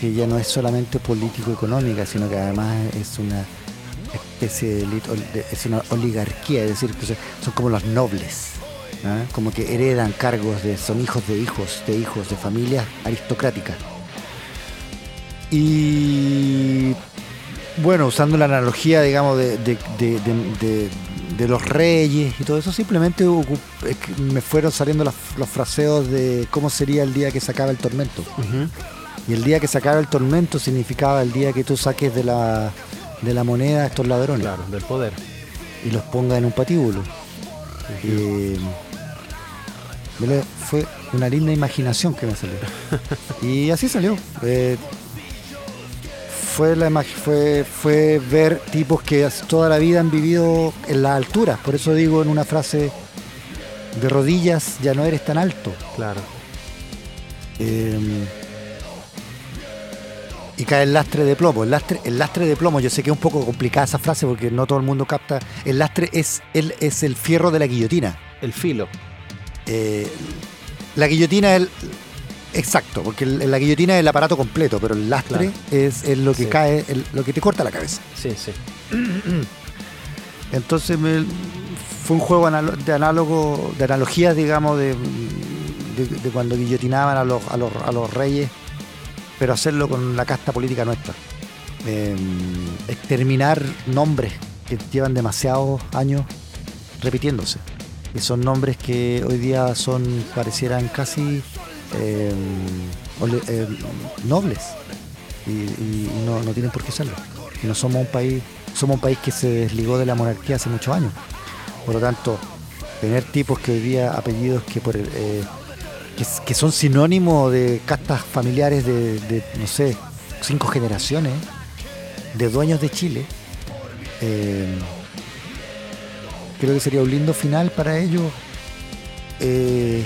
que ya no es solamente político-económica, sino que además es una especie de elite, de- es una oligarquía, es decir, son- como los nobles. ¿ah? como que heredan cargos de son hijos de hijos de hijos de familias aristocráticas y bueno usando la analogía digamos de, de- de- de- los reyes y todo eso simplemente me fueron saliendo las- los fraseos de cómo sería el día que se acaba el tormento y el día que se acaba el tormento significaba el día que tú saques de la de la moneda a estos ladrones Claro, del poder. y los ponga en un patíbulo. Eh, fue una linda imaginación que me salió. y así salió. Eh, fue, la fue, fue ver tipos que toda la vida han vivido en las alturas. Por eso digo en una frase de rodillas ya no eres tan alto. Claro. Eh, y cae el lastre de plomo. El lastre, el lastre de plomo, yo sé que es un poco complicada esa frase porque no todo el mundo capta. El lastre es el, es el fierro de la guillotina. El filo. Eh, la guillotina es el. Exacto, porque el- la guillotina es el aparato completo, pero el lastre Claro. es, es lo que Sí. cae, el- lo que te corta la cabeza. Sí, sí. Entonces me- fue un juego de análogo, de analogías, digamos, de, de- de cuando guillotinaban a los, a, los, a los reyes, pero hacerlo con la casta política nuestra. Eh, exterminar nombres que llevan demasiados años repitiéndose. Y son nombres que hoy día son, parecieran casi ole- eh, nobles. Y, no, tienen por qué serlo. No somos un país, somos un país que se desligó de la monarquía hace muchos años. Por lo tanto, tener tipos que hoy día, apellidos que eh, son sinónimos de castas familiares de, no sé, cinco generaciones de dueños de Chile, eh, creo que sería un lindo final para ellos eh,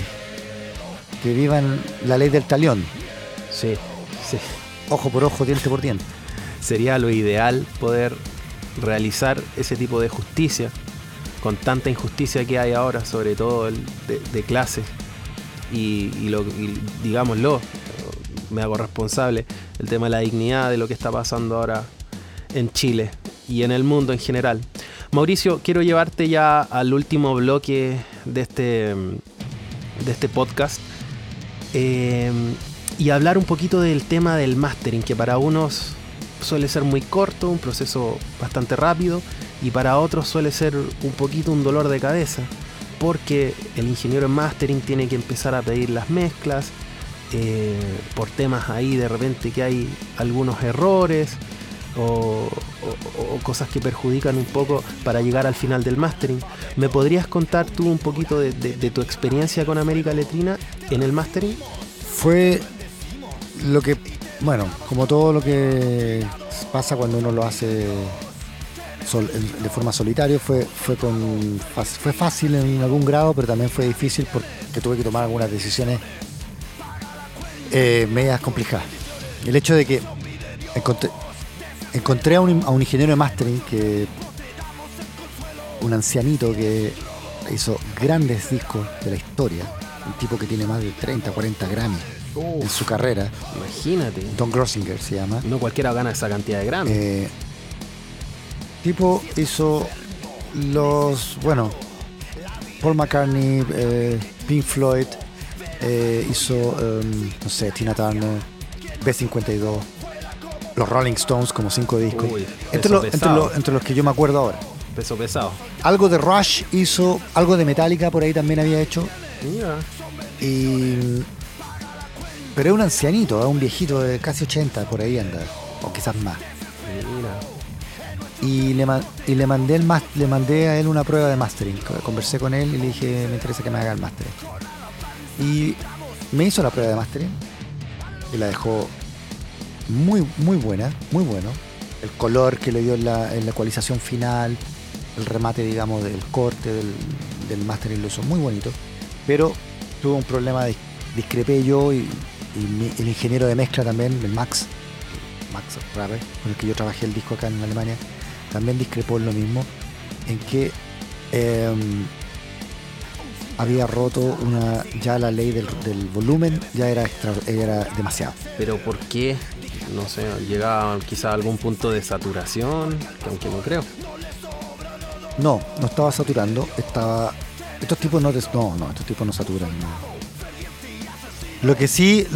que vivan la ley del talión, Sí, sí. ojo por ojo, diente por diente. Sería lo ideal poder realizar ese tipo de justicia con tanta injusticia que hay ahora, sobre todo el de, de clase. Y, y lo, y digámoslo, me hago responsable, el tema de la dignidad de lo que está pasando ahora en Chile y en el mundo en general. Mauricio, quiero llevarte ya al último bloque de este, de este podcast eh, y hablar un poquito del tema del mastering, que para unos suele ser muy corto, un proceso bastante rápido, y para otros suele ser un poquito un dolor de cabeza, porque el ingeniero en mastering tiene que empezar a pedir las mezclas, eh, por temas ahí de repente que hay algunos errores o, o- cosas que perjudican un poco para llegar al final del mastering. ¿Me podrías contar tú un poquito de, tu experiencia con América Letrina en el mastering? Fue lo que, bueno, como todo lo que pasa cuando uno lo hace de forma solitaria, fue, fue, con, fue fácil en algún grado, pero también fue difícil porque tuve que tomar algunas decisiones eh, medias complicadas. El hecho de que encontré a, un, a un ingeniero de mastering que un ancianito que hizo grandes discos de la historia, un tipo que tiene más de 30, 40 Grammy en su carrera, Imagínate. Don Grossinger se llama. No cualquiera gana esa cantidad de Grammy. Eh, tipo hizo los, bueno, Paul McCartney, eh, Pink Floyd, eh, hizo, em, no sé, Tina Turner, B52, los Rolling Stones como cinco discos. Uy, entre, peso los, entre, pesado. los, entre los que yo me acuerdo ahora. Peso pesado. Algo de Rush hizo, algo de Metallica por ahí también había hecho. Y, pero es un ancianito, es un viejito de casi 80, por ahí anda, o quizás más. Mira. y le, y le mandé el le mandé a él una prueba de mastering. Co- Conversé con él y le dije, me interesa que me haga el mastering. Y me hizo la prueba de mastering y la dejó muy, muy buena, muy bueno. El color que le dio en la, en la ecualización final, el remate, digamos, del corte del, del mastering lo hizo muy bonito. Pero tuvo un problema de discrepé yo y, mi- el ingeniero de mezcla también, el Max, Max Raber, con el que yo trabajé el disco acá en Alemania, también discrepó en lo mismo, en que em, había roto una ya la ley del, del volumen, ya era, extra- era demasiado. Pero ¿por qué? No sé, llegaba quizá a algún punto de saturación, que aunque no creo. No, no estaba saturando, estaba... Estos tipos no... No, estos tipos no saturan. Lo que sí...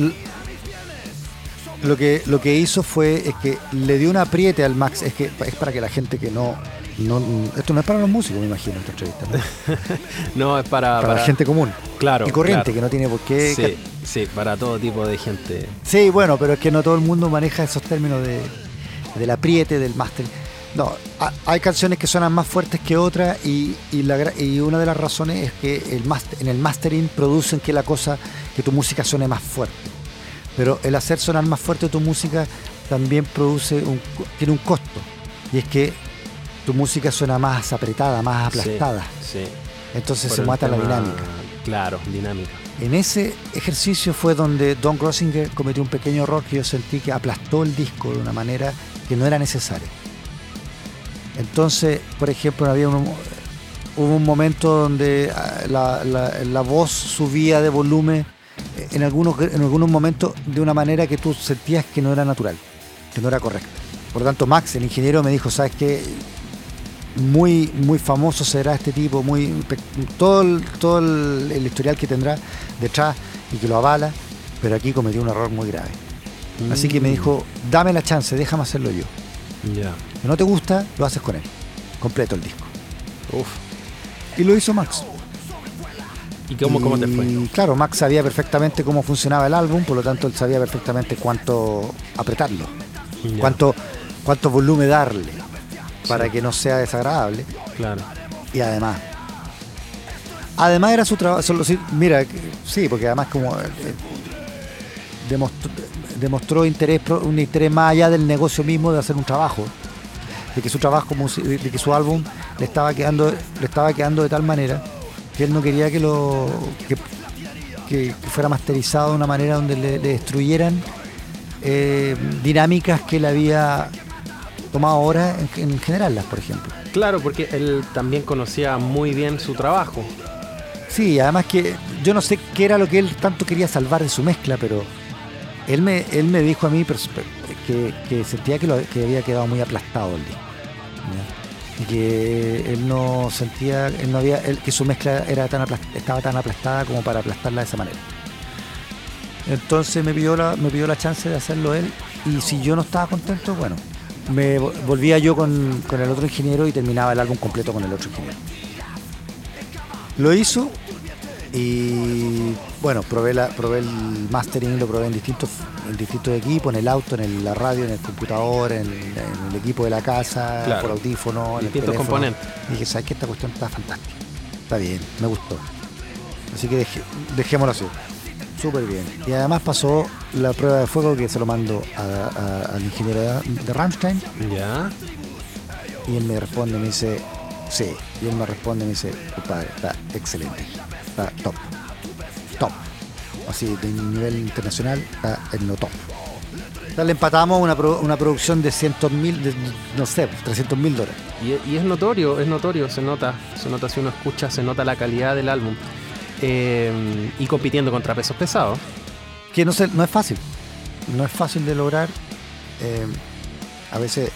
Lo que, lo que hizo fue es que le dio un apriete al Max. Es que es para que la gente que no... no esto no es para los músicos, me imagino, esta entrevista. ¿no? No, es para, Para, la gente común. Claro. y corriente, claro. que no tiene por qué... Sí, sí, para todo tipo de gente. Sí, bueno, pero es que no todo el mundo maneja esos términos de, del apriete, del máster. No, ha- hay canciones que suenan más fuertes que otras y, y, la gra- y una de las razones es que el master- en el mastering producen que la cosa, que tu música suene más fuerte. Pero el hacer sonar más fuerte tu música también produce un, tiene un costo. Y es que tu música suena más apretada, más aplastada. Sí, sí. Entonces Por se mata la dinámica. Claro, dinámica. En ese ejercicio fue donde Don Grossinger cometió un pequeño error que yo sentí que aplastó el disco de una manera que no era necesaria. Entonces, por ejemplo, había un, hubo un momento donde ah, la, la- la voz subía de volumen eh, en algunos, en algunos momentos de una manera que tú sentías que no era natural, que no era correcta. Por lo tanto, Max, el ingeniero, me dijo, ¿sabes qué? Muy, muy famoso será este tipo, muy todo, el, todo el, el historial que tendrá detrás y que lo avala, pero aquí cometió un error muy grave. Así que me Mm, dijo, dame la chance, déjame hacerlo yo. Ya. Si no te gusta, lo haces con él. Completo el disco. Uf. Y lo hizo Max. ¿Y cómo, cómo te fue? Y claro, Max sabía perfectamente cómo funcionaba el álbum, por lo tanto él sabía perfectamente cuánto apretarlo, Ya, cuánto, cuánto volumen darle para Sí. que no sea desagradable. Claro. Y además, además era su trabajo, mira, sí, porque además como eh, demostró, demostró interés, un interés más allá del negocio mismo de hacer un trabajo, de que su trabajo, de que su álbum le estaba quedando, le estaba quedando de tal manera que él no quería que lo que, que- que fuera masterizado de una manera donde le, le destruyeran eh, dinámicas que él había tomado ahora en, en por ejemplo. Claro, porque él también conocía muy bien su trabajo. Sí, además que yo no sé qué era lo que él tanto quería salvar de su mezcla, pero él me, él me dijo a mí que, que sentía que, lo- que había quedado muy aplastado el disco. ¿ya? Y que él no sentía, él no había, él- que su mezcla era tan aplas- estaba tan aplastada como para aplastarla de esa manera. Entonces me pidió la, me pidió la chance de hacerlo él y si yo no estaba contento, bueno, me vo- volvía yo con, con el otro ingeniero y terminaba el álbum completo con el otro ingeniero. Lo hizo y bueno, probé, la, probé el mastering, lo probé en distintos, en distintos equipos, en el auto, en el- la radio, en el computador, en, en el equipo de la casa, Claro. por audífono, en el Distintos teléfono. componentes. Y dije, ¿sabes qué? Esta cuestión está fantástica. Está bien, me gustó. Así que dejé- dejémoslo así. Súper bien. Y además pasó la prueba de fuego que se lo mando al ingeniero de, de Rammstein Ya. y él me responde, me dice, sí. Y él me responde, me dice, compadre, está excelente. Está top. Top. Así, de nivel internacional, está en lo top. Entonces le empatamos una, pro- una producción de cientos mil, no sé, 300 mil dólares. Y, y es notorio, es notorio, se nota, se nota si uno escucha, se nota la calidad del álbum. Eh, y compitiendo contra pesos pesados. que no, se- no es fácil. No es fácil de lograr. Eh, a veces,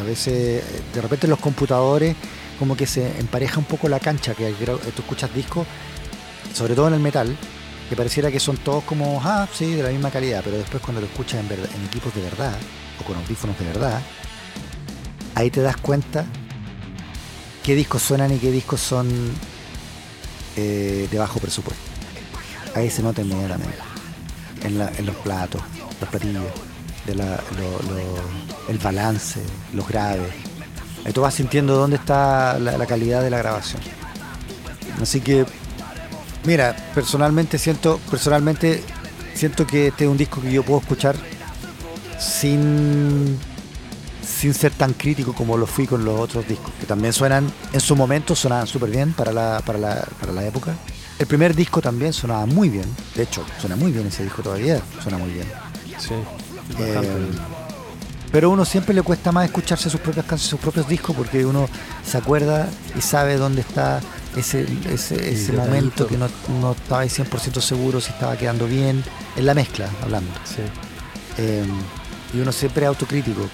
a veces, de repente los computadores como que se empareja un poco la cancha, que tú escuchas discos, sobre todo en el metal, que pareciera que son todos como, ah, sí, de la misma calidad, pero después cuando lo escuchas en equipos de verdad, o con audífonos de verdad, ahí te das cuenta qué discos suenan y qué discos son eh, de bajo presupuesto. Ahí se nota inmediatamente. En, la- los platos, los platillos, el balance, los graves. Ahí tú vas sintiendo dónde está la, la calidad de la grabación. Así que, mira, personalmente siento, personalmente siento que este es un disco que yo puedo escuchar sin sin ser tan crítico como lo fui con los otros discos, que también suenan, en su momento sonaban súper bien para la, para, la, para la época. El primer disco también sonaba muy bien, de hecho, suena muy bien ese disco todavía, suena muy bien. Sí. Eh, pero a uno siempre le cuesta más escucharse sus propias canciones, sus propios discos, porque uno se acuerda y sabe dónde está ese, ese, ese momento que no, no estaba ahí 100% seguro si estaba quedando bien, en la mezcla, hablando. Sí. Eh, y uno siempre es autocrítico.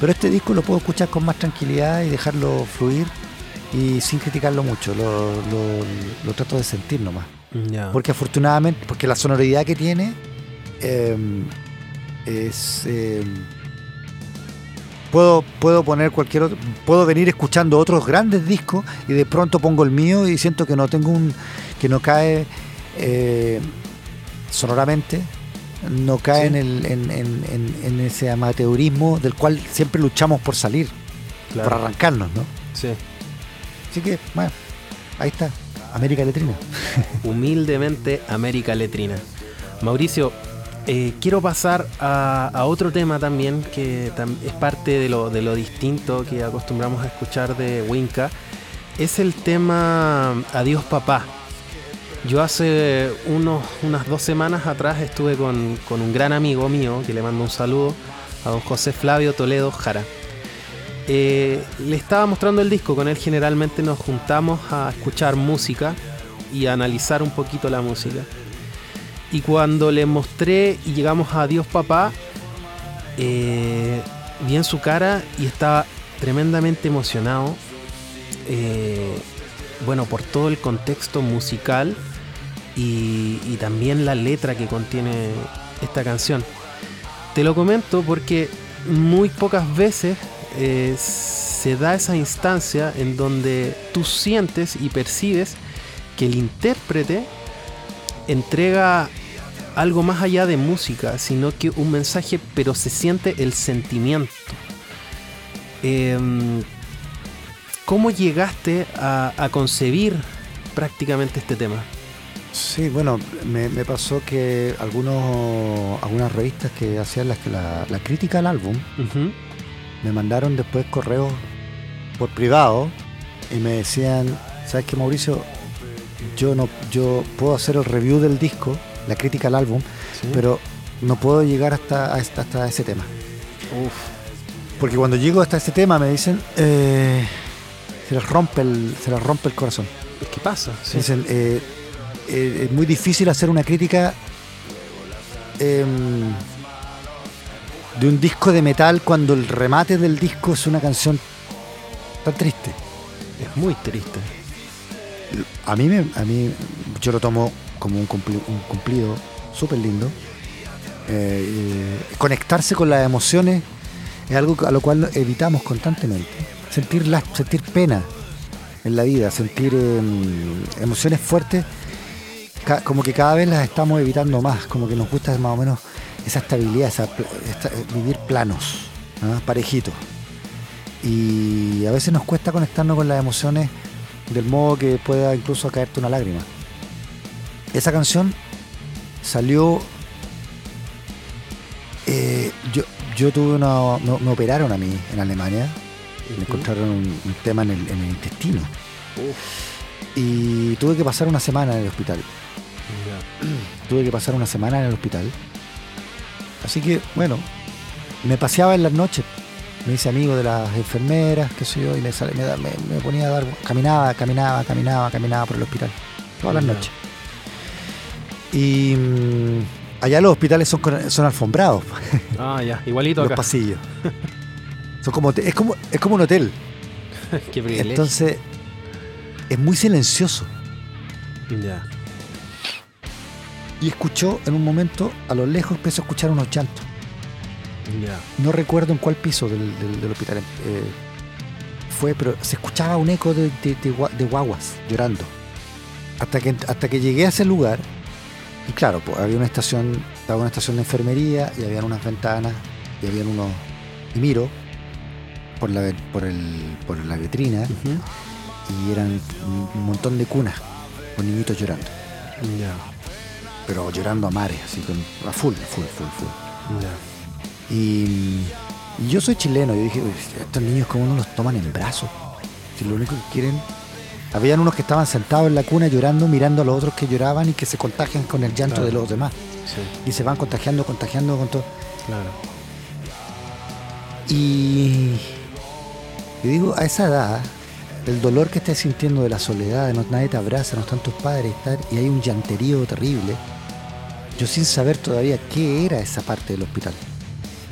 Pero este disco lo puedo escuchar con más tranquilidad y dejarlo fluir y sin criticarlo mucho. Lo, lo- lo trato de sentir nomás. Porque afortunadamente, porque la sonoridad que tiene eh, es... eh, puedo, puedo poner cualquier otro... Puedo venir escuchando otros grandes discos y de pronto pongo el mío y siento que no tengo un... que no cae eh, sonoramente no cae Sí. en, el, en, en- en- en ese amateurismo del cual siempre luchamos por salir, Claro. por arrancarnos, ¿no? Sí. Así que, bueno, ahí está, América Letrina. Humildemente América Letrina. Mauricio, eh, quiero pasar a, a otro tema también que tam- es parte de lo, de lo distinto que acostumbramos a escuchar de Winca. es el tema Adiós papá. Yo hace unos, unas dos semanas atrás estuve con, con un gran amigo mío, que le mando un saludo, a don José Flavio Toledo Jara. Eh, le estaba mostrando el disco, con él generalmente nos juntamos a escuchar música y a analizar un poquito la música. Y cuando le mostré y llegamos a Adiós papá, eh, vi en su cara y estaba tremendamente emocionado. eh, bueno, por todo el contexto musical y, también la letra que contiene esta canción. Te lo comento porque muy pocas veces eh, se da esa instancia en donde tú sientes y percibes que el intérprete entrega algo más allá de música, sino que un mensaje, pero se siente el sentimiento. Em, ¿Cómo llegaste a concebir prácticamente este tema? Sí, bueno, me, me pasó que algunos, algunas revistas que hacían la, la, la crítica al álbum me mandaron después correos por privado y me decían, ¿sabes qué Mauricio? Yo no, yo puedo hacer el review del disco, la crítica al álbum, Sí. pero no puedo llegar hasta, hasta, hasta ese tema. Uf, Porque cuando llego hasta ese tema me dicen, eh, se les rompe el, se les rompe el corazón. ¿qué pasa? Sí. Dicen, eh, eh, es muy difícil hacer una crítica em, de un disco de metal cuando el remate del disco es una canción tan triste. Es muy triste. A mí, me, a mí yo lo tomo como un, cumpli- un cumplido súper lindo. Eh, eh, conectarse con las emociones es algo a lo cual evitamos constantemente. Sentir, la- sentir pena en la vida, sentir em, emociones fuertes, ca- como que cada vez las estamos evitando más, como que nos gusta más o menos esa estabilidad, esa esta- vivir planos, parejitos. Y a veces nos cuesta conectarnos con las emociones del modo que pueda incluso caerte una lágrima. Esa canción salió. eh, yo, yo tuve una. Me, me operaron a mí en Alemania. Me encontraron un, un tema en el, en el intestino. Y tuve que pasar una semana en el hospital. Tuve que pasar una semana en el hospital. Así que, bueno, me paseaba en las noches. Me hice amigo de las enfermeras, qué sé yo, y me, sal- me me- ponía a dar. Caminaba, caminaba, caminaba, caminaba por el hospital. Todas las noches. Y mm, allá los hospitales son, son alfombrados, Ah, ya, igualito los acá. pasillos. Son como, es, como, es como un hotel. Qué privilegio. Entonces, es muy silencioso. ya. Y escuchó en un momento, a lo lejos empezó a escuchar unos llantos. No recuerdo en cuál piso del, del- del hospital eh, fue, pero se escuchaba un eco de, de- de gua- de guaguas llorando. Hasta que, hasta que llegué a ese lugar, y claro, pues, había una estación, estaba una estación de enfermería, y habían unas ventanas, y habían unos. Y miro por la, por el, por la vitrina, y eran un, un montón de cunas, con niñitos llorando. Pero llorando a mares, así, con, a full, full, full, full. Y, y yo soy chileno, yo dije, "Uy, estos niños cómo no los toman en brazos. Si lo único que quieren... Habían unos que estaban sentados en la cuna llorando, mirando a los otros que lloraban y que se contagian con el llanto Claro. de los demás. Sí, Y se van contagiando, contagiando con todo. claro. Y yo digo, a esa edad, el dolor que estás sintiendo de la soledad, de no nadie te abraza, no están tus padres, y hay un llanterío terrible, yo sin saber todavía qué era esa parte del hospital.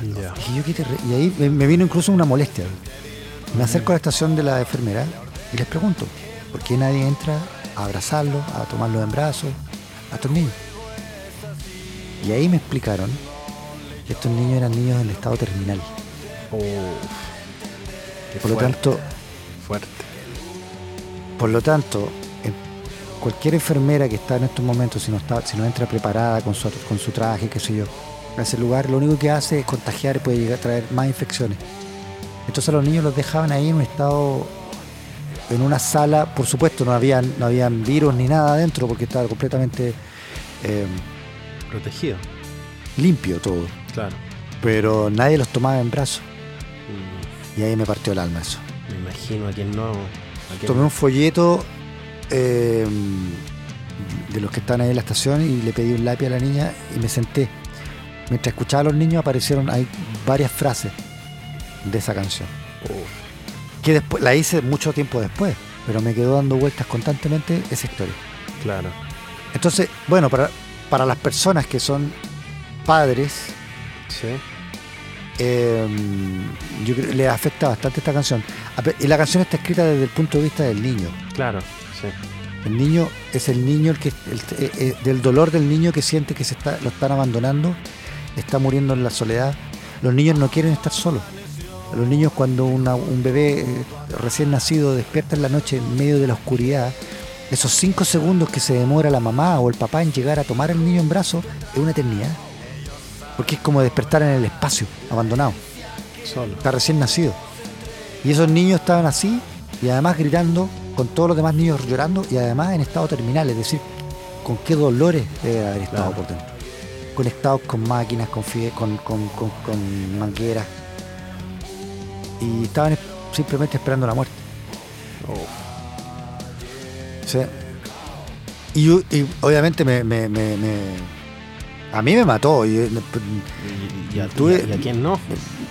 Y, ahí me, vino incluso una molestia. Me acerco a la estación de la enfermera y les pregunto, ¿por qué nadie entra a abrazarlos, a tomarlos en brazos, a estos niños? Y ahí me explicaron que estos niños eran niños en estado terminal. Qué Por lo tanto, Fuerte. por lo tanto, cualquier enfermera que está en estos momentos, si no, está, si no entra preparada con su, con su traje, qué sé yo, a ese lugar, lo único que hace es contagiar y puede llegar a traer más infecciones. Entonces a los niños los dejaban ahí en un estado, en una sala, por supuesto no habían, no habían virus ni nada adentro porque estaba completamente eh, Protegido. limpio todo, Claro. pero nadie los tomaba en brazos Mm, y ahí me partió el alma eso. Me imagino a quien no. ¿A quién tomé no? un folleto eh, de los que están ahí en la estación y le pedí un lápiz a la niña y me senté. Mientras escuchaba a los niños aparecieron ahí varias frases de esa canción. Que después la hice mucho tiempo después, pero me quedó dando vueltas constantemente esa historia. claro. Entonces, bueno, para, para las personas que son padres, Sí. eh, yo creo que les afecta bastante esta canción. Y la canción está escrita desde el punto de vista del niño. Claro, sí. El niño es el niño el que el- eh, eh, del dolor del niño que siente que se está lo están abandonando, está muriendo en la soledad. Los niños no quieren estar solos. Los niños cuando una- un bebé eh, recién nacido despierta en la noche en medio de la oscuridad, esos cinco segundos que se demora la mamá o el papá en llegar a tomar al niño en brazos es una eternidad. Porque es como despertar en el espacio, abandonado Solo. está recién nacido. Y esos niños estaban así y además gritando con todos los demás niños llorando y además en estado terminal, es decir, con qué dolores debe haber estado Claro. por dentro. Conectados con máquinas, con, con, con, con- mangueras. Y estaban es- simplemente esperando la muerte. Sí. Y, y obviamente me, me- me- me- a mí me mató. y, eh, y, y a, Tuve- y a quién no?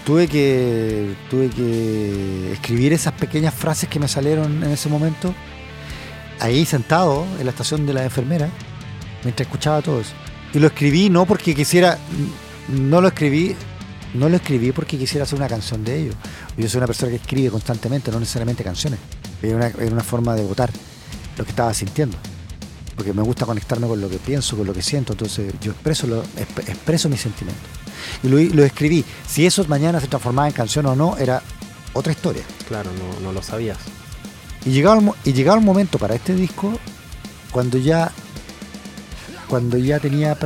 tuve que tuve que escribir esas pequeñas frases que me salieron en ese momento ahí sentado en la estación de la enfermera mientras escuchaba todo eso y lo escribí no porque quisiera no lo escribí no lo escribí porque quisiera hacer una canción de ellos yo soy una persona que escribe constantemente no necesariamente canciones era una, era una forma de votar lo que estaba sintiendo porque me gusta conectarme con lo que pienso con lo que siento entonces yo expreso lo, exp- expreso mis sentimientos y lo, lo escribí. Si eso mañana se transformaba en canción o no, era otra historia. Claro, no, no lo sabías. Y llegaba, el, y llegaba el momento para este disco cuando ya cuando ya tenía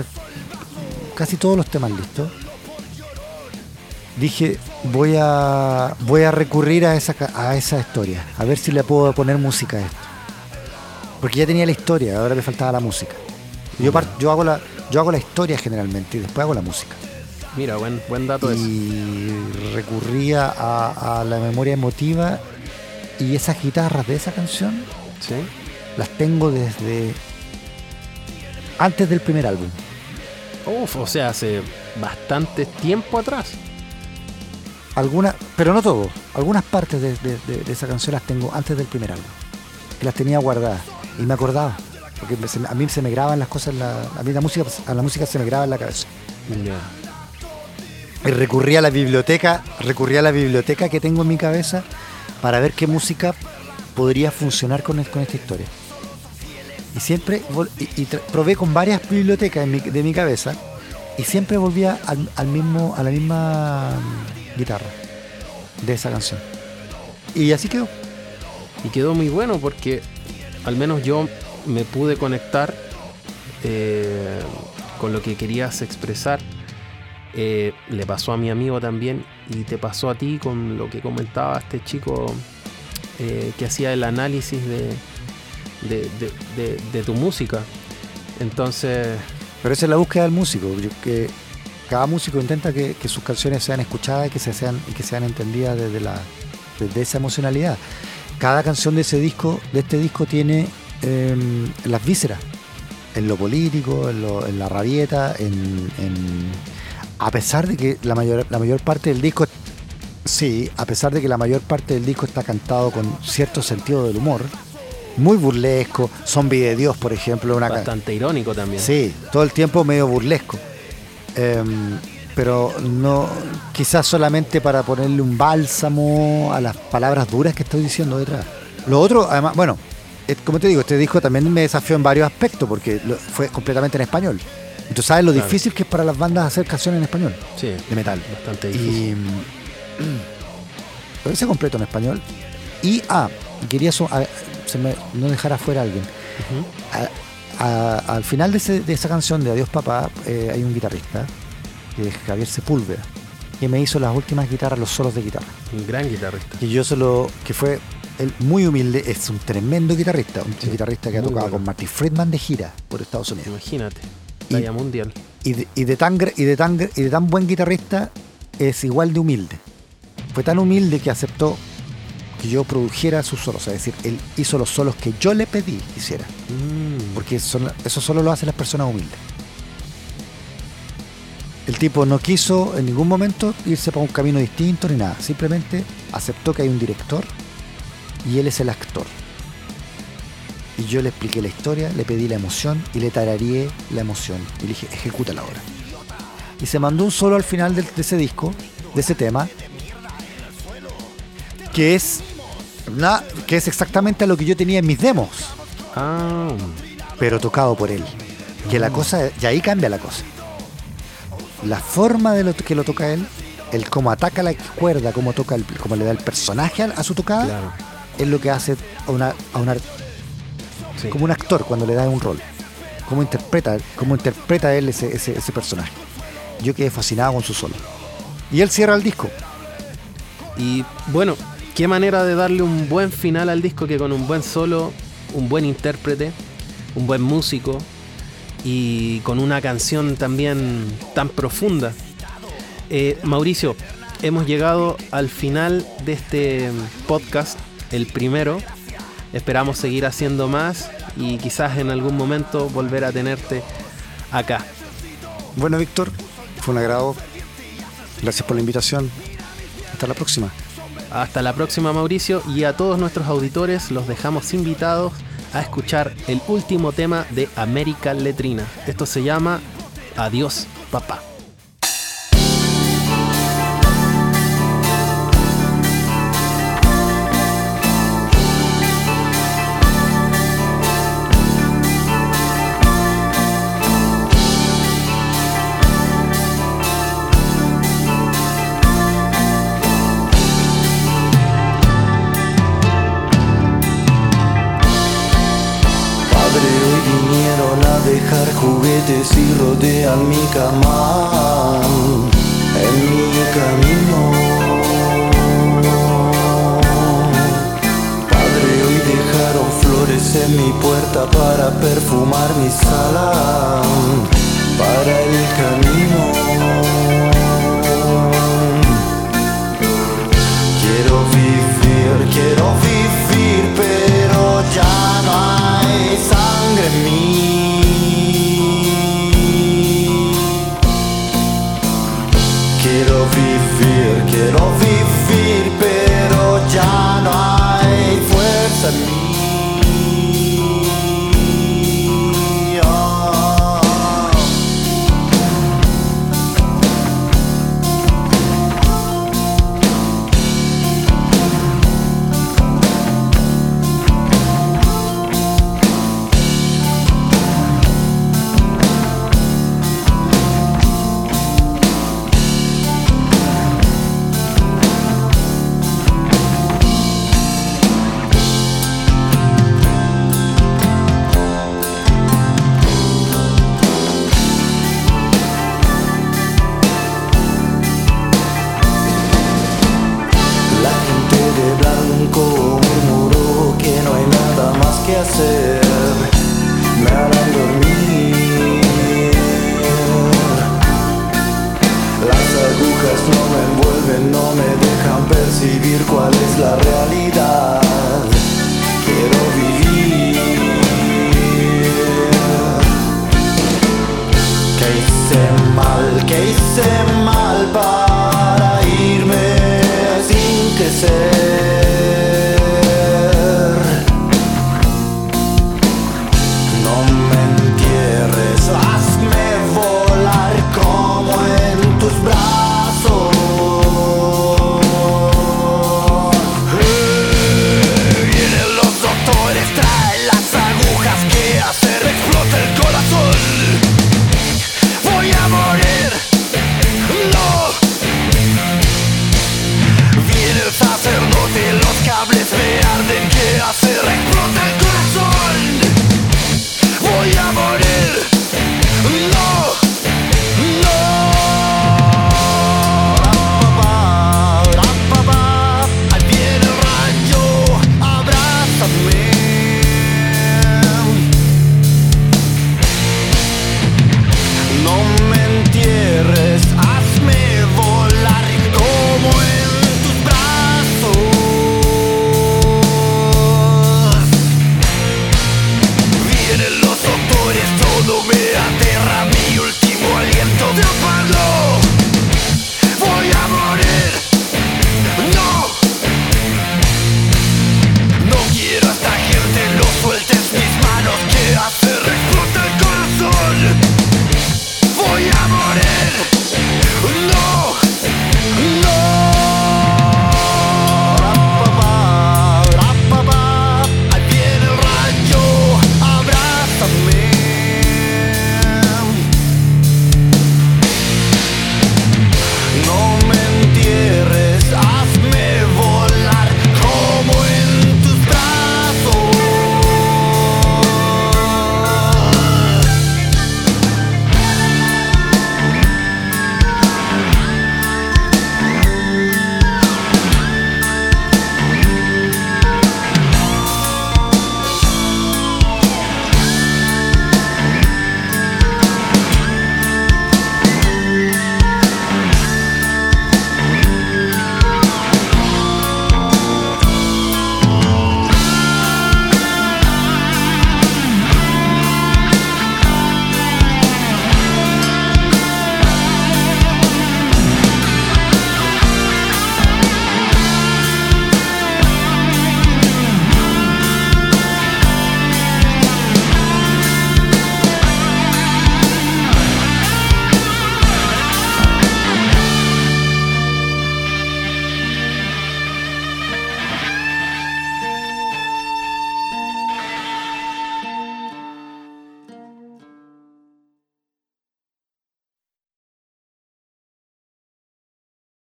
casi todos los temas listos. Dije, voy a voy a recurrir a esa a esa historia, a ver si le puedo poner música a esto. Porque ya tenía la historia, ahora me faltaba la música. Yo, par- yo hago la yo hago la historia generalmente y después hago la música. Mira, buen, buen dato y recurría a, a la memoria emotiva y esas guitarras de esa canción Sí. las tengo desde antes del primer álbum. Uf, o sea, hace bastante tiempo atrás. Algunas, pero no todo, algunas partes de, de- de- de esa canción las tengo antes del primer álbum, que las tenía guardadas y me acordaba, porque a mí se me graban las cosas, la, a mí la música, a la música se me graba en la cabeza. Y recurría a la biblioteca, recurría a la biblioteca que tengo en mi cabeza para ver qué música podría funcionar con, con esta historia. Y siempre y, probé con varias bibliotecas mi- de mi cabeza y siempre volvía al, al mismo, a la misma mm, guitarra de esa canción. Y así quedó. Y quedó muy bueno porque al menos yo me pude conectar eh, con lo que querías expresar. Eh, le pasó a mi amigo también y te pasó a ti con lo que comentaba este chico eh, que hacía el análisis de, tu música. Entonces, Pero esa es la búsqueda del músico. que cada músico intenta que, sus canciones sean escuchadas y que, se sean, y que sean entendidas desde esa emocionalidad. Cada canción de ese disco, de este disco, tiene em, las vísceras. En lo político, en, lo- en la rabieta, en, en- a pesar de que la mayor, la mayor parte del disco, sí, a pesar de que la mayor parte del disco está cantado con cierto sentido del humor, muy burlesco, Zombie de Dios, por ejemplo, una bastante irónico también. Sí, todo el tiempo medio burlesco. Em, pero no, quizás solamente para ponerle un bálsamo a las palabras duras que estoy diciendo detrás. Lo otro, además, bueno, como te digo, este disco también me desafió en varios aspectos porque fue completamente en español. Y tú sabes lo Claro. difícil que es para las bandas hacer canciones en español, Sí, de metal. bastante difícil. Y lo hice completo en español. Y, ah, quería so- a- se me- no dejar afuera a alguien. Ujú. A- a- al final de, ese- de esa canción de Adiós Papá eh, hay un guitarrista, que es Javier Sepúlveda, que me hizo las últimas guitarras, los solos de guitarra. Un gran guitarrista. Y yo solo, que fue él muy humilde, es un tremendo guitarrista, un Sí, guitarrista que ha tocado bueno. con Marty Friedman de gira por Estados Unidos. Imagínate. Y- Talla mundial. Y de, y de tan, y, de tan, y de tan buen guitarrista es igual de humilde. Fue tan humilde que aceptó que yo produjera sus solos. Es decir, él hizo los solos que yo le pedí que hiciera. Mm, Porque son- eso solo lo hacen las personas humildes. El tipo no quiso en ningún momento irse para un camino distinto ni nada. Simplemente aceptó que hay un director y él es el actor. Y yo le expliqué la historia, le pedí la emoción y le tarareé la emoción. Y le dije, ejecútala ahora. Y se mandó un solo al final de, ese disco, de ese tema, que es, na- que es exactamente lo que yo tenía en mis demos ah, pero tocado por él. Que la cosa, y ahí cambia la cosa. La forma de lo que lo toca él, el cómo ataca la cuerda, cómo toca el, cómo le da el personaje a, a su tocada, claro. es lo que hace a una, a una- Sí. como un actor cuando le da un rol. Cómo interpreta, cómo interpreta él ese, ese, ese personaje. Yo quedé fascinado con su solo. Y él cierra el disco. Y bueno, qué manera de darle un buen final al disco que con un buen solo, un buen intérprete, un buen músico y con una canción también tan profunda. Eh, Mauricio, hemos llegado al final de este podcast, el primero. Esperamos seguir haciendo más y quizás en algún momento volver a tenerte acá. Bueno, Víctor, fue un agrado. Gracias por la invitación. Hasta la próxima. Hasta la próxima Mauricio y a todos nuestros auditores los dejamos invitados a escuchar el último tema de América Letrina. Esto se llama Adiós papá. Juguetes y rodean mi cama en mi camino. Padre, hoy dejaron flores en mi puerta para perfumar mi sala para el camino. Quiero vivir, quiero vivir, pero ya no hay sangre en mí. Quiero vivir, pero ya no hay fuerza.